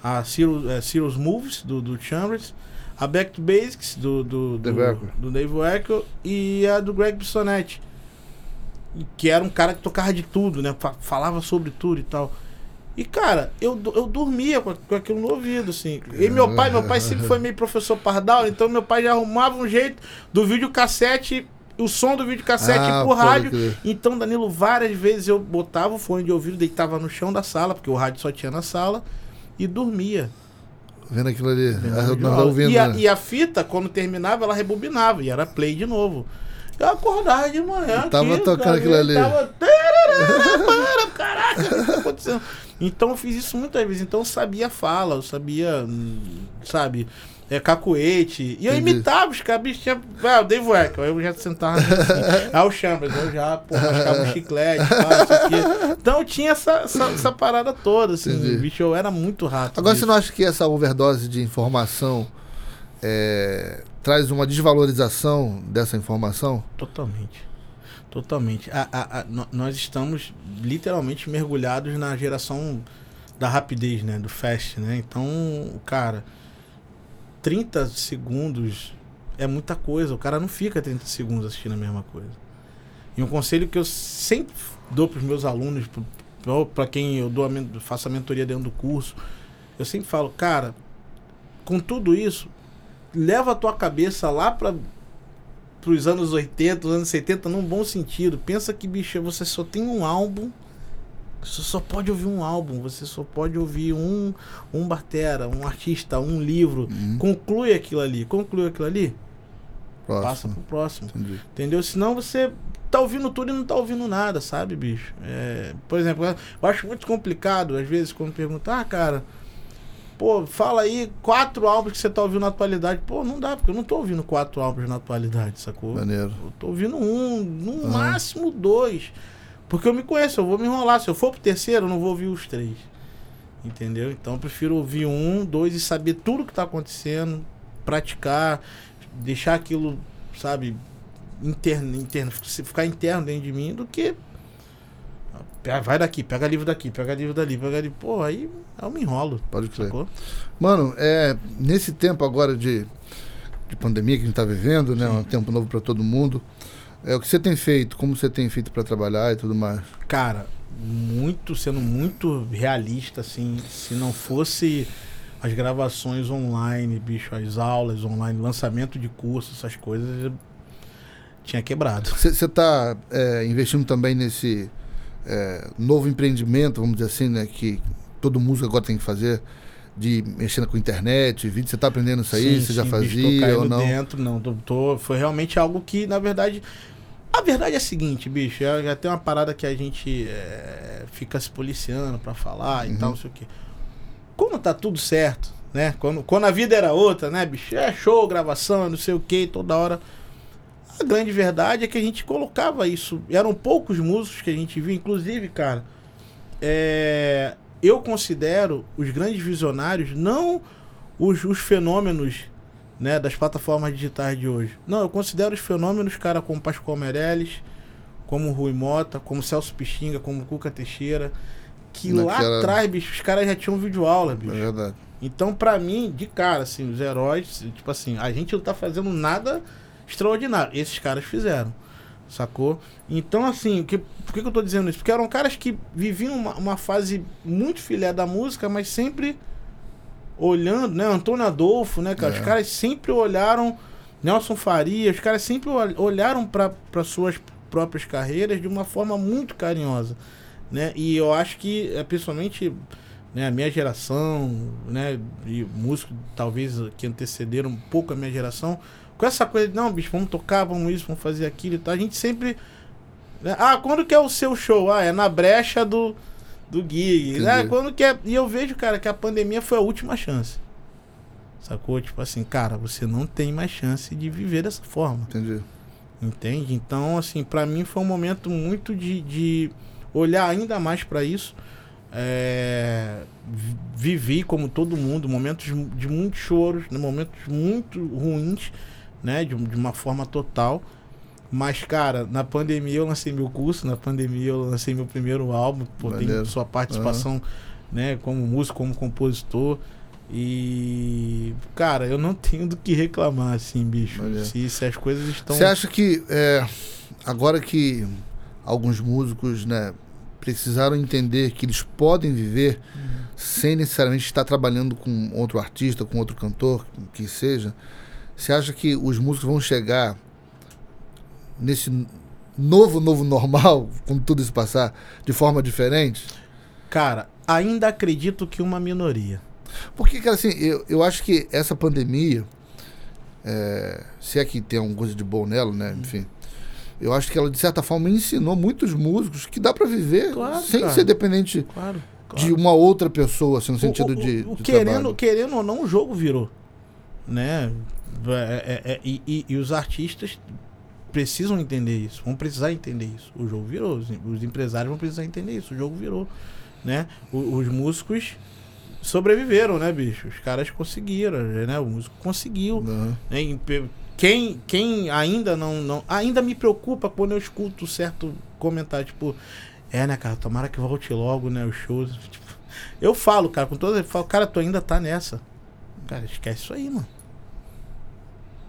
a Cyrus, é, Cyrus Moves, do, do Chambers, a Back to Basics, do, do, do, do Dave Echo, e a do Greg Bissonetti. Que era um cara que tocava de tudo, né? Fa- Falava sobre tudo e tal. E, cara, eu, eu dormia com, com aquilo no ouvido, assim. E meu pai, meu pai sempre foi meio professor pardal, então meu pai já arrumava um jeito do videocassete, o som do videocassete Ah, pro rádio. crer. Então, Danilo, várias vezes eu botava o fone de ouvido, deitava no chão da sala, porque o rádio só tinha na sala, e dormia. Vendo aquilo ali. Vendo a ouvindo, e, a, né? e a fita, quando terminava, ela rebobinava, e era play de novo. Eu acordava de manhã. Tava aqui, tocando aquilo ali. Tava... Caraca, o que tá acontecendo? Então eu fiz isso muitas vezes. Então eu sabia fala, eu sabia, hum, sabe, é, cacuete. E eu Entendi. imitava os caras, bicho, tinha. Ah, o Dave Wecker, eu já sentava assim. Aí o Chambers, eu já, pô, mascava um chiclete, pá, isso aqui. Então tinha essa, essa, essa parada toda, assim, Entendi. bicho, eu era muito rato. Agora nisso. você não acha que essa overdose de informação é, traz uma desvalorização dessa informação? Totalmente. Totalmente. A- a- a- nós estamos literalmente mergulhados na geração da rapidez, né? Do fast, né? Então, cara, 30 segundos é muita coisa. O cara não fica 30 segundos assistindo a mesma coisa. E um conselho que eu sempre dou para os meus alunos, para quem eu dou a faço a mentoria dentro do curso, eu sempre falo, cara, com tudo isso, leva a tua cabeça lá para os anos 80, os anos 70, num bom sentido. Pensa que, bicho, você só tem um álbum. Você só pode ouvir um álbum, você só pode ouvir um, um batera, um artista, um livro. Uhum. Conclui aquilo ali. Conclui aquilo ali, passa Próximo. pro próximo. Entendi. Entendeu? Senão você tá ouvindo tudo e não tá ouvindo nada, sabe, bicho? É, por exemplo, eu acho muito complicado, às vezes, quando perguntam, ah, cara, pô, fala aí quatro álbuns que você tá ouvindo na atualidade. Pô, não dá, porque eu não tô ouvindo quatro álbuns na atualidade, sacou? Maneiro. Eu tô ouvindo um, no Aham. máximo dois. Porque eu me conheço, eu vou me enrolar. Se eu for pro terceiro, eu não vou ouvir os três. Entendeu? Então eu prefiro ouvir um, dois e saber tudo que tá acontecendo, praticar, deixar aquilo, sabe, interno, interno, ficar interno dentro de mim do que. Pega- Vai daqui, pega livro daqui, pega livro dali, pega livro. Pô, aí eu me enrolo. Pode crer. Sacou? Mano, é, nesse tempo agora de, de pandemia que a gente tá vivendo, né? Um tempo novo para todo mundo. É o que você tem feito, como você tem feito para trabalhar e tudo mais. Cara, muito, sendo muito realista, assim, se não fosse as gravações online, bicho, as aulas online, lançamento de curso, essas coisas, tinha quebrado. Você está investindo também nesse é, novo empreendimento, vamos dizer assim, né? Que todo músico agora tem que fazer, de mexendo com internet, vídeo. Você está aprendendo isso aí? Sim, você já sim, bicho, tô fazia caindo ou não? dentro, não, tô, tô- foi realmente algo que, na verdade, a verdade é a seguinte, bicho, é, já tem uma parada que a gente é, fica se policiando pra falar e Uhum. tal, não sei o quê. Quando tá tudo certo, né? Quando, quando a vida era outra, né, bicho? É show, gravação, não sei o que, toda hora. A grande verdade é que a gente colocava isso. Eram poucos músicos que a gente via, inclusive, cara. é, eu considero os grandes visionários não os, os fenômenos né, das plataformas digitais de hoje. Não, eu considero os fenômenos, cara, como Pascoal Meirelles, como Rui Mota, como Celso Pixinga, como Cuca Teixeira, que lá atrás, bicho, os caras já tinham videoaula, É bicho. verdade. Então, pra mim, de cara, assim, os heróis, tipo assim, a gente não tá fazendo nada extraordinário. Esses caras fizeram, sacou? Então, assim, que, por que, que eu tô dizendo isso? Porque eram caras que viviam uma, uma fase muito filé da música, mas sempre olhando, né? Antônio Adolfo, né, cara? É. Os caras sempre olharam, Nelson Faria, os caras sempre ol- olharam para suas próprias carreiras de uma forma muito carinhosa, né? E eu acho que, é, principalmente né, a minha geração, né, e músicos talvez que antecederam um pouco a minha geração, com essa coisa de, não, bicho, vamos tocar, vamos isso, vamos fazer aquilo e tal, a gente sempre... né, ah, quando que é o seu show? Ah, é na brecha do, do gig, né? Quando que é... E eu vejo, cara, que a pandemia foi a última chance. Sacou? Tipo assim, cara, você não tem mais chance de viver dessa forma. Entendi. Entende? Então, assim, pra mim foi um momento muito de, de olhar ainda mais pra isso. É, vi- vivi, como todo mundo, momentos de muitos choros, né, momentos muito ruins, né? De, de uma forma total. Mas, cara, na pandemia eu lancei meu curso, na pandemia eu lancei meu primeiro álbum, pô, tem Maneiro. sua participação, né, como músico, como compositor. E, cara, eu não tenho do que reclamar, assim, bicho. Se, se as coisas estão. Você acha que é, agora que alguns músicos né, precisaram entender que eles podem viver sem necessariamente estar trabalhando com outro artista, com outro cantor, que seja, você acha que os músicos vão chegar nesse novo, novo normal, quando tudo isso passar, de forma diferente? Cara, ainda acredito que uma minoria. Porque, cara, assim, eu, eu acho que essa pandemia, é, se é que tem alguma coisa de bom nela, né? Enfim. Eu acho que ela, de certa forma, ensinou muitos músicos que dá pra viver Claro, sem cara. ser dependente Claro. de uma outra pessoa, assim, no sentido o- de, o- de querendo, trabalho. querendo ou não, o jogo virou. Né? É, é, é, e, e- e os artistas precisam entender isso, vão precisar entender isso. O jogo virou, os, os empresários vão precisar entender isso, o jogo virou. Né? O- os músicos sobreviveram, né, bicho? Os caras conseguiram, né? O músico conseguiu. Né? Pe- Quem, quem ainda não, não. Ainda me preocupa quando eu escuto certo comentário, tipo, é, né, cara, tomara que volte logo, né, os shows. Tipo, eu falo, cara, com toda. Eu falo, cara, tu ainda tá nessa. Cara, esquece isso aí, mano.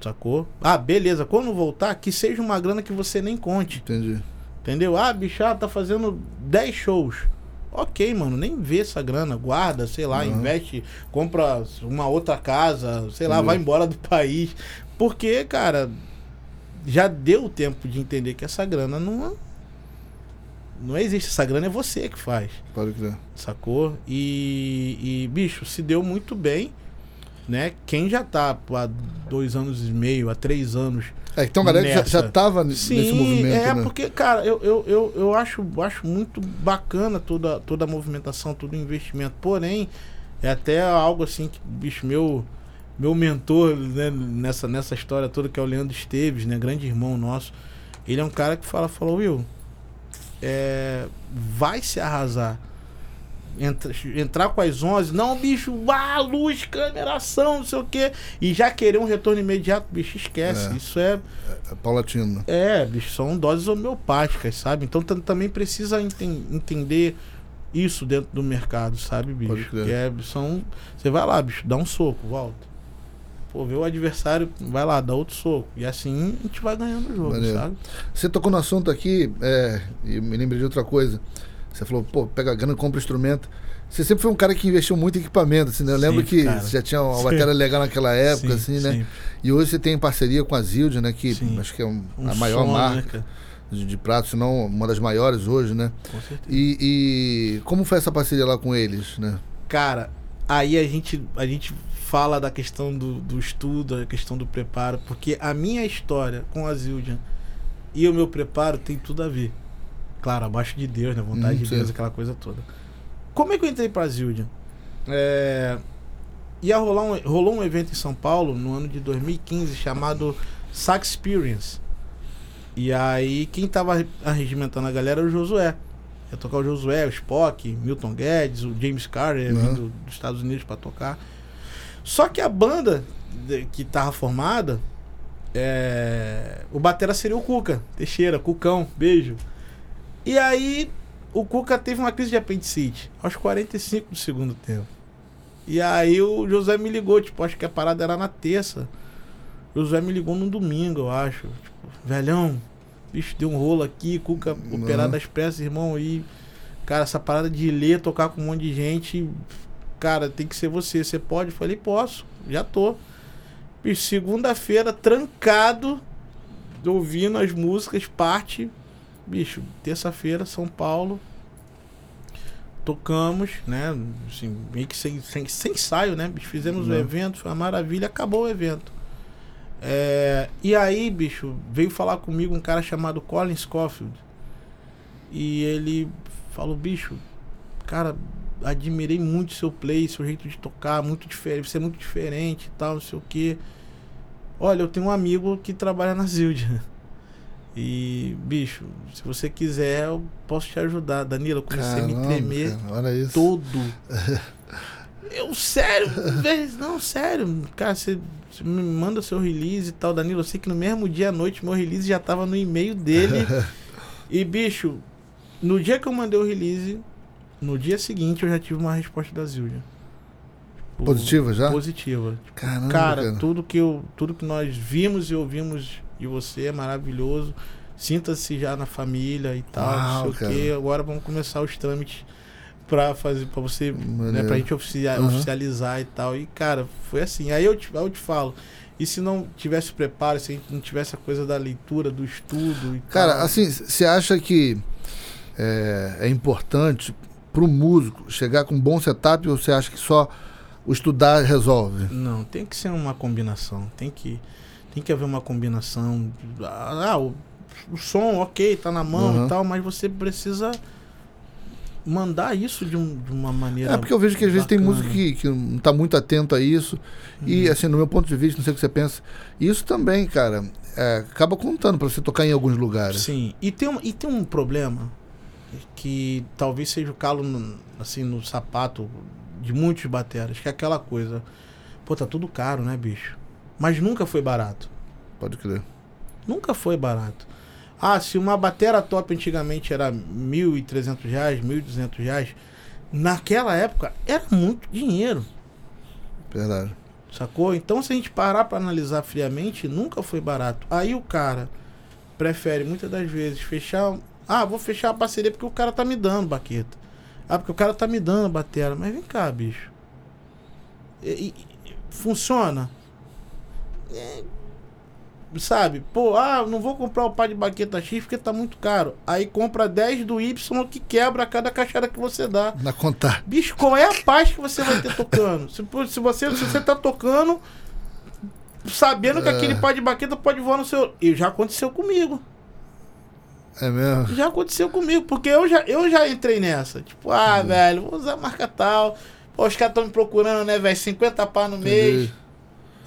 Sacou? Ah, beleza, quando voltar, que seja uma grana que você nem conte. Entendi. Entendeu? Ah, bicho, ah, tá fazendo 10 shows. Ok, mano, nem vê essa grana, guarda, sei lá, Uhum. investe, compra uma outra casa, sei lá, Entendi. vai embora do país. Porque, cara, já deu tempo de entender que essa grana não não existe, essa grana é você que faz, Pode crer. sacou? E, e bicho, se deu muito bem, né? Quem já tá há dois anos e meio, há três anos É, então, galera que já, Nessa. já tava n- nesse movimento, é né? porque, cara, eu, eu, eu, eu acho, acho muito bacana toda, toda a movimentação, todo o investimento. Porém, é até algo assim que, bicho, meu, meu mentor né, nessa, nessa história toda, que é o Leandro Esteves, né? Grande irmão nosso. Ele é um cara que fala, falou, Will, é, vai se arrasar. Entra- entrar com as 11, não, bicho, ah, luz, câmera, ação, não sei o quê, e já querer um retorno imediato, bicho, esquece. É. Isso é, É paulatino. é, bicho, são doses homeopáticas, sabe? Então tam- também precisa enten- entender isso dentro do mercado, sabe, Pode bicho? crer. Que é, são, você vai lá, bicho, dá um soco, volta. Pô, vê o adversário, vai lá, dá outro soco. E assim a gente vai ganhando o jogo, Maneiro. sabe? Você tocou no assunto aqui, é, e me lembrei de outra coisa. Você falou, pô, pega a grana, compra instrumento. Você sempre foi um cara que investiu muito em equipamento, assim, né? Eu lembro que cara. você já tinha uma bateria legal naquela época, Sim, assim, né? sempre. E hoje você tem parceria com a Zilde, né? Que Sim. acho que é um- Um a maior som, né, marca cara? de, de prato, se não uma das maiores hoje, né? Com certeza. E, e como foi essa parceria lá com eles, né? Cara, aí a gente, a gente fala da questão do, do estudo, a questão do preparo, porque a minha história com a Zildjian e o meu preparo tem tudo a ver. Claro, abaixo de Deus, né? Vontade Hum, de sim. Deus, aquela coisa toda. Como é que eu entrei pra Zildjian? É, ia rolar um, rolou um evento em São Paulo no ano de 2015 chamado Sax Experience. E aí quem tava arregimentando a galera era o Josué. Ia tocar o Josué, o Spock, Milton Guedes, o James Carter, Uhum. vindo dos Estados Unidos pra tocar. Só que a banda de- que tava formada, é, o batera seria o Cuca, Teixeira, Cucão, beijo. E aí o Cuca teve uma crise de apendicite aos 45 do segundo tempo. E aí o José me ligou, tipo, acho que a parada era na terça. O José me ligou no domingo, eu acho. Tipo, velhão, bicho, deu um rolo aqui, Cuca Não. operado das peças, irmão, e. Cara, essa parada de ler, tocar com um monte de gente, cara, tem que ser você. Você pode? Eu falei, posso, já tô. Segunda-feira, trancado, ouvindo as músicas, parte. Bicho, terça-feira, São Paulo. Tocamos, né? Assim, meio que sem, sem, sem ensaio, né? Bicho, fizemos o Não. evento, foi uma maravilha, acabou o evento. É, e aí, bicho, veio falar comigo um cara chamado Colin Scofield. E ele falou, bicho, cara, admirei muito seu play, seu jeito de tocar, muito diferente, você é muito diferente e tal, não sei o que. Olha, eu tenho um amigo que trabalha na Zildia. E, bicho, se você quiser, eu posso te ajudar. Danilo, eu comecei a me Caramba, tremer cara, olha isso. todo. Eu, sério, não, sério. Cara, você, você me manda seu release e tal, Danilo. Eu sei que no mesmo dia à noite meu release já tava no e-mail dele. e, bicho, no dia que eu mandei o release, no dia seguinte eu já tive uma resposta da Zildia. Tipo, Positiva já? Positiva. Caramba, Cara, cara. tudo que eu, tudo que nós vimos e ouvimos de você é maravilhoso. Sinta-se já na família e tal, Uau, não sei cara. o quê. Agora vamos começar os trâmites pra fazer para você, né, Maneiro. pra gente oficia- Aham. oficializar e tal. E cara, foi assim. Aí eu te, eu te falo, e se não tivesse preparo, se a gente não tivesse a coisa da leitura, do estudo e Cara, tal. assim, você acha que é, é importante pro músico chegar com um bom setup ou você acha que só o estudar resolve? Não, tem que ser uma combinação. Tem que, tem que haver uma combinação. Ah, o, o som, ok, tá na mão Uhum. e tal, mas você precisa mandar isso de, um- de uma maneira. É porque eu vejo que às vezes tem bacana. músico que, que não tá muito atento a isso. E Uhum. assim, no meu ponto de vista, não sei o que você pensa, isso também, cara, é, acaba contando pra você tocar em alguns lugares. Sim, e tem, um, e tem um problema que talvez seja o calo no, assim, no sapato de muitos bateras, que é aquela coisa. Pô, tá tudo caro, né, bicho? Mas nunca foi barato. Pode crer. Nunca foi barato. Ah, se uma batera top antigamente era R$ 1.300, 1.200 reais, naquela época era muito dinheiro, Verdade. sacou? Então, se a gente parar pra analisar friamente, nunca foi barato. Aí o cara prefere muitas das vezes fechar. Ah, vou fechar a parceria porque o cara tá me dando baqueta. Ah, porque o cara tá me dando batera. Mas vem cá, bicho. E- e- funciona? É, sabe? Pô, ah, não vou comprar o par de baqueta X porque tá muito caro. Aí compra 10 do Y que quebra a cada caixada que você dá. Na contar. Bicho, qual é a paz que você vai ter tocando? Se, se você, se você tá tocando sabendo que É. aquele par de baqueta pode voar no seu. E já aconteceu comigo. É mesmo? Já aconteceu comigo, porque eu já, eu já entrei nessa. Tipo, ah, velho, vou usar marca tal. Pô, os caras estão me procurando, né, velho? 50 pá no mês.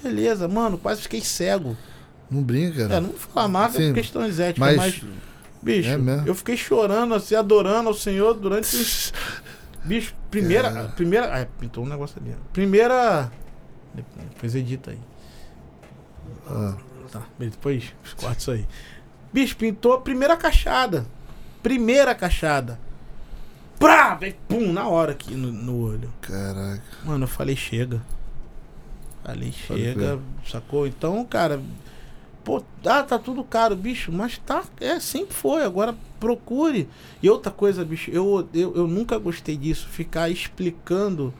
Beleza, mano, quase fiquei cego. Não brinca, É, cara. não vou falar Sim, por questões éticas, mas. mas, bicho, É eu fiquei chorando, assim, adorando ao Senhor durante. os- Bicho, primeira. É. Primeira. Ah, pintou um negócio ali. Primeira. Depois edita aí. Ah, Tá, depois corta isso aí. Bicho, pintou a primeira cachada. Primeira cachada. Prá! Pum, na hora aqui no, no olho. caraca. Mano, eu falei, chega. Pode chega, sacou? Então, cara, pô, ah, tá tudo caro, bicho, mas tá, é, sempre foi, agora procure. E outra coisa, bicho, eu, eu, eu nunca gostei disso, ficar explicando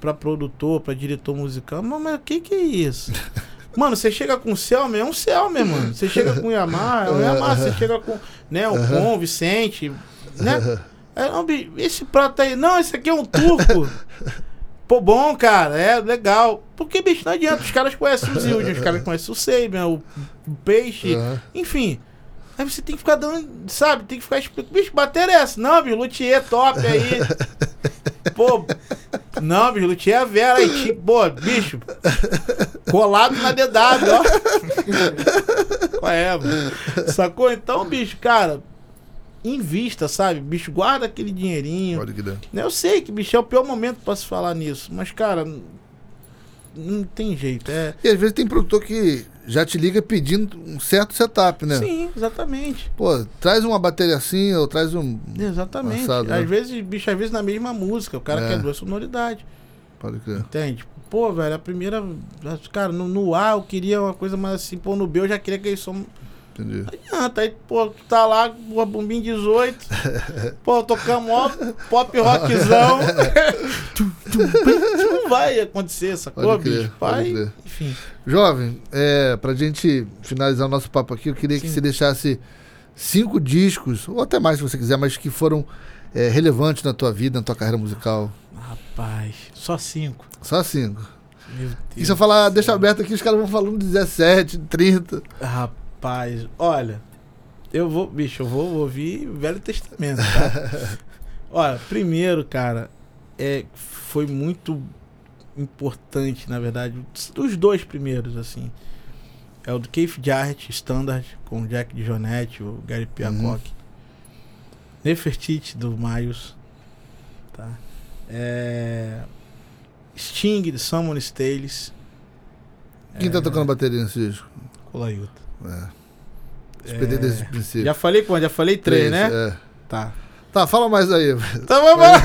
pra produtor, pra diretor musical, mas, mas o que que é isso? Mano, você chega com o Selma, é um Selma, mano. Você chega com o Yamaha, é um Yamaha. Você chega com, né, o Com, Vicente, né? É, esse prato aí, não, esse aqui é um turco. Pô, bom, cara, é legal. Porque, bicho, não adianta. Os caras conhecem o Zilde, os caras conhecem o Sabian, o Peixe, Aham. enfim. Aí você tem que ficar dando, sabe? Tem que ficar explicando. Bicho, bater essa. Não, bicho, Luthier top aí. Pô, não, bicho, Luthier é Vera aí. Tipo, pô, bicho, colado na DW, ó. Qual é, mano? Sacou? Então, bicho, cara, invista, sabe? Bicho, guarda aquele dinheirinho. Pode crer. Eu sei que, bicho, é o pior momento pra se falar nisso. Mas, cara, não tem jeito. É... E às vezes tem produtor que já te liga pedindo um certo setup, né? Sim, exatamente. Pô, traz uma bateria assim, ou traz um. Exatamente. Assado, às né? vezes, bicho, às vezes na mesma música, o cara É. quer duas sonoridades. Pode crer. Entende? Pô, velho, a primeira. Cara, no, no A eu queria uma coisa mais assim, pô, no B eu já queria que eles som. Entendi. Adianta, aí, pô, tu tá lá, pô, bombinho 18. pô, tocamos ó, pop rockzão. Não vai acontecer essa coisa, bicho. Pai, enfim. Jovem, é, pra gente finalizar o nosso papo aqui, eu queria que Sim. você deixasse cinco discos, ou até mais se você quiser, mas que foram é, relevantes na tua vida, na tua carreira musical. Rapaz, só cinco. Só cinco. Meu Deus. E se eu falar, deixa aberto aqui, os caras vão falando 17, 30. Rapaz, olha, eu vou, bicho, eu vou ouvir o Velho Testamento, tá? olha, primeiro, cara, é, foi muito importante, na verdade, os dois primeiros, assim. É o do Keith Jarrett, Standard, com o Jack Dijonetti, o Gary Piacock. Nefertiti, do Miles, tá? É... Sting, de Someone Stales. Quem tá tocando bateria nesse disco? Colaiuta. É. Despender desse princípio. Já falei quanto? Já falei três, né? É. Tá. Tá, fala mais aí. Então vamos lá.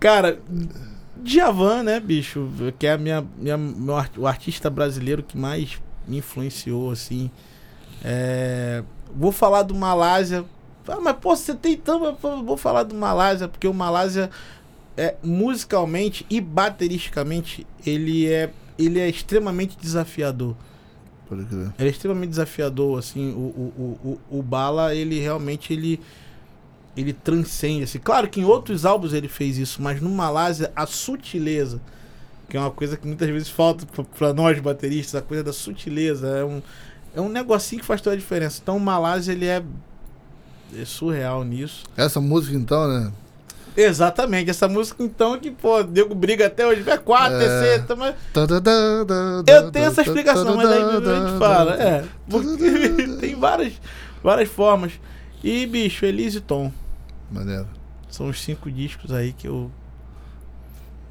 Cara, Djavan, né, bicho? Que é a minha, minha, meu o artista brasileiro que mais me influenciou, assim. É, vou falar do Malásia. Ah, mas pô, você tem tanto. Vou falar do Malásia, porque o Malásia, é, musicalmente e bateristicamente, ele é, ele é extremamente desafiador. Pode crer. Ele é extremamente desafiador, assim, o, o, o, o, Bala, ele realmente, ele, ele transcende, assim, claro que em outros álbuns ele fez isso, mas no Malásia, a sutileza, que é uma coisa que muitas vezes falta pra- pra nós bateristas, a coisa da sutileza, é um, é um negocinho que faz toda a diferença, então o Malásia, ele é, é surreal nisso. Essa música então, né? Exatamente, essa música então que, pô, o nego briga até hoje, é 4, É. tá, mas Eu tenho essa explicação, mas aí a gente fala. É, porque tem várias, várias formas. E, bicho, Elise e Tom. Maneiro. São os cinco discos aí que eu.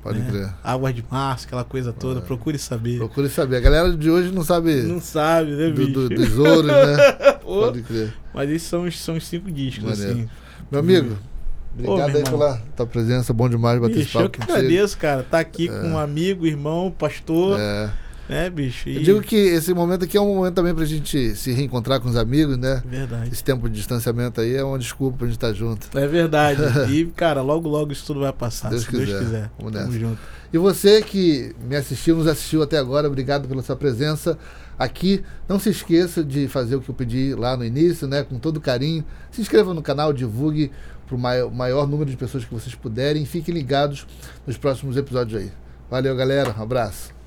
Pode né, crer. Águas de Março, aquela coisa toda. É. Procure saber. Procure saber. A galera de hoje não sabe Não sabe, né, do, bicho? do- dos ouros, né? Pode crer. Mas esses são, os- são os cinco discos, Maneiro. assim. Meu amigo, obrigado meu aí pela tua presença. Bom demais bater esse Bicho, eu papo que agradeço, cara. Tá aqui com um amigo, irmão, pastor, É. né, bicho? E... Eu digo que esse momento aqui é um momento também pra gente se reencontrar com os amigos, né? Verdade. Esse tempo de distanciamento aí é uma desculpa pra gente estar junto. É verdade. E, cara, logo, logo isso tudo vai passar, Deus se Deus quiser. quiser. Vamos Tamo nessa. junto. E você que me assistiu, nos assistiu até agora, obrigado pela sua presença aqui. Não se esqueça de fazer o que eu pedi lá no início, né? Com todo carinho. Se inscreva no canal, divulgue para o maior, maior número de pessoas que vocês puderem. Fiquem ligados nos próximos episódios aí. Valeu, galera. Um abraço.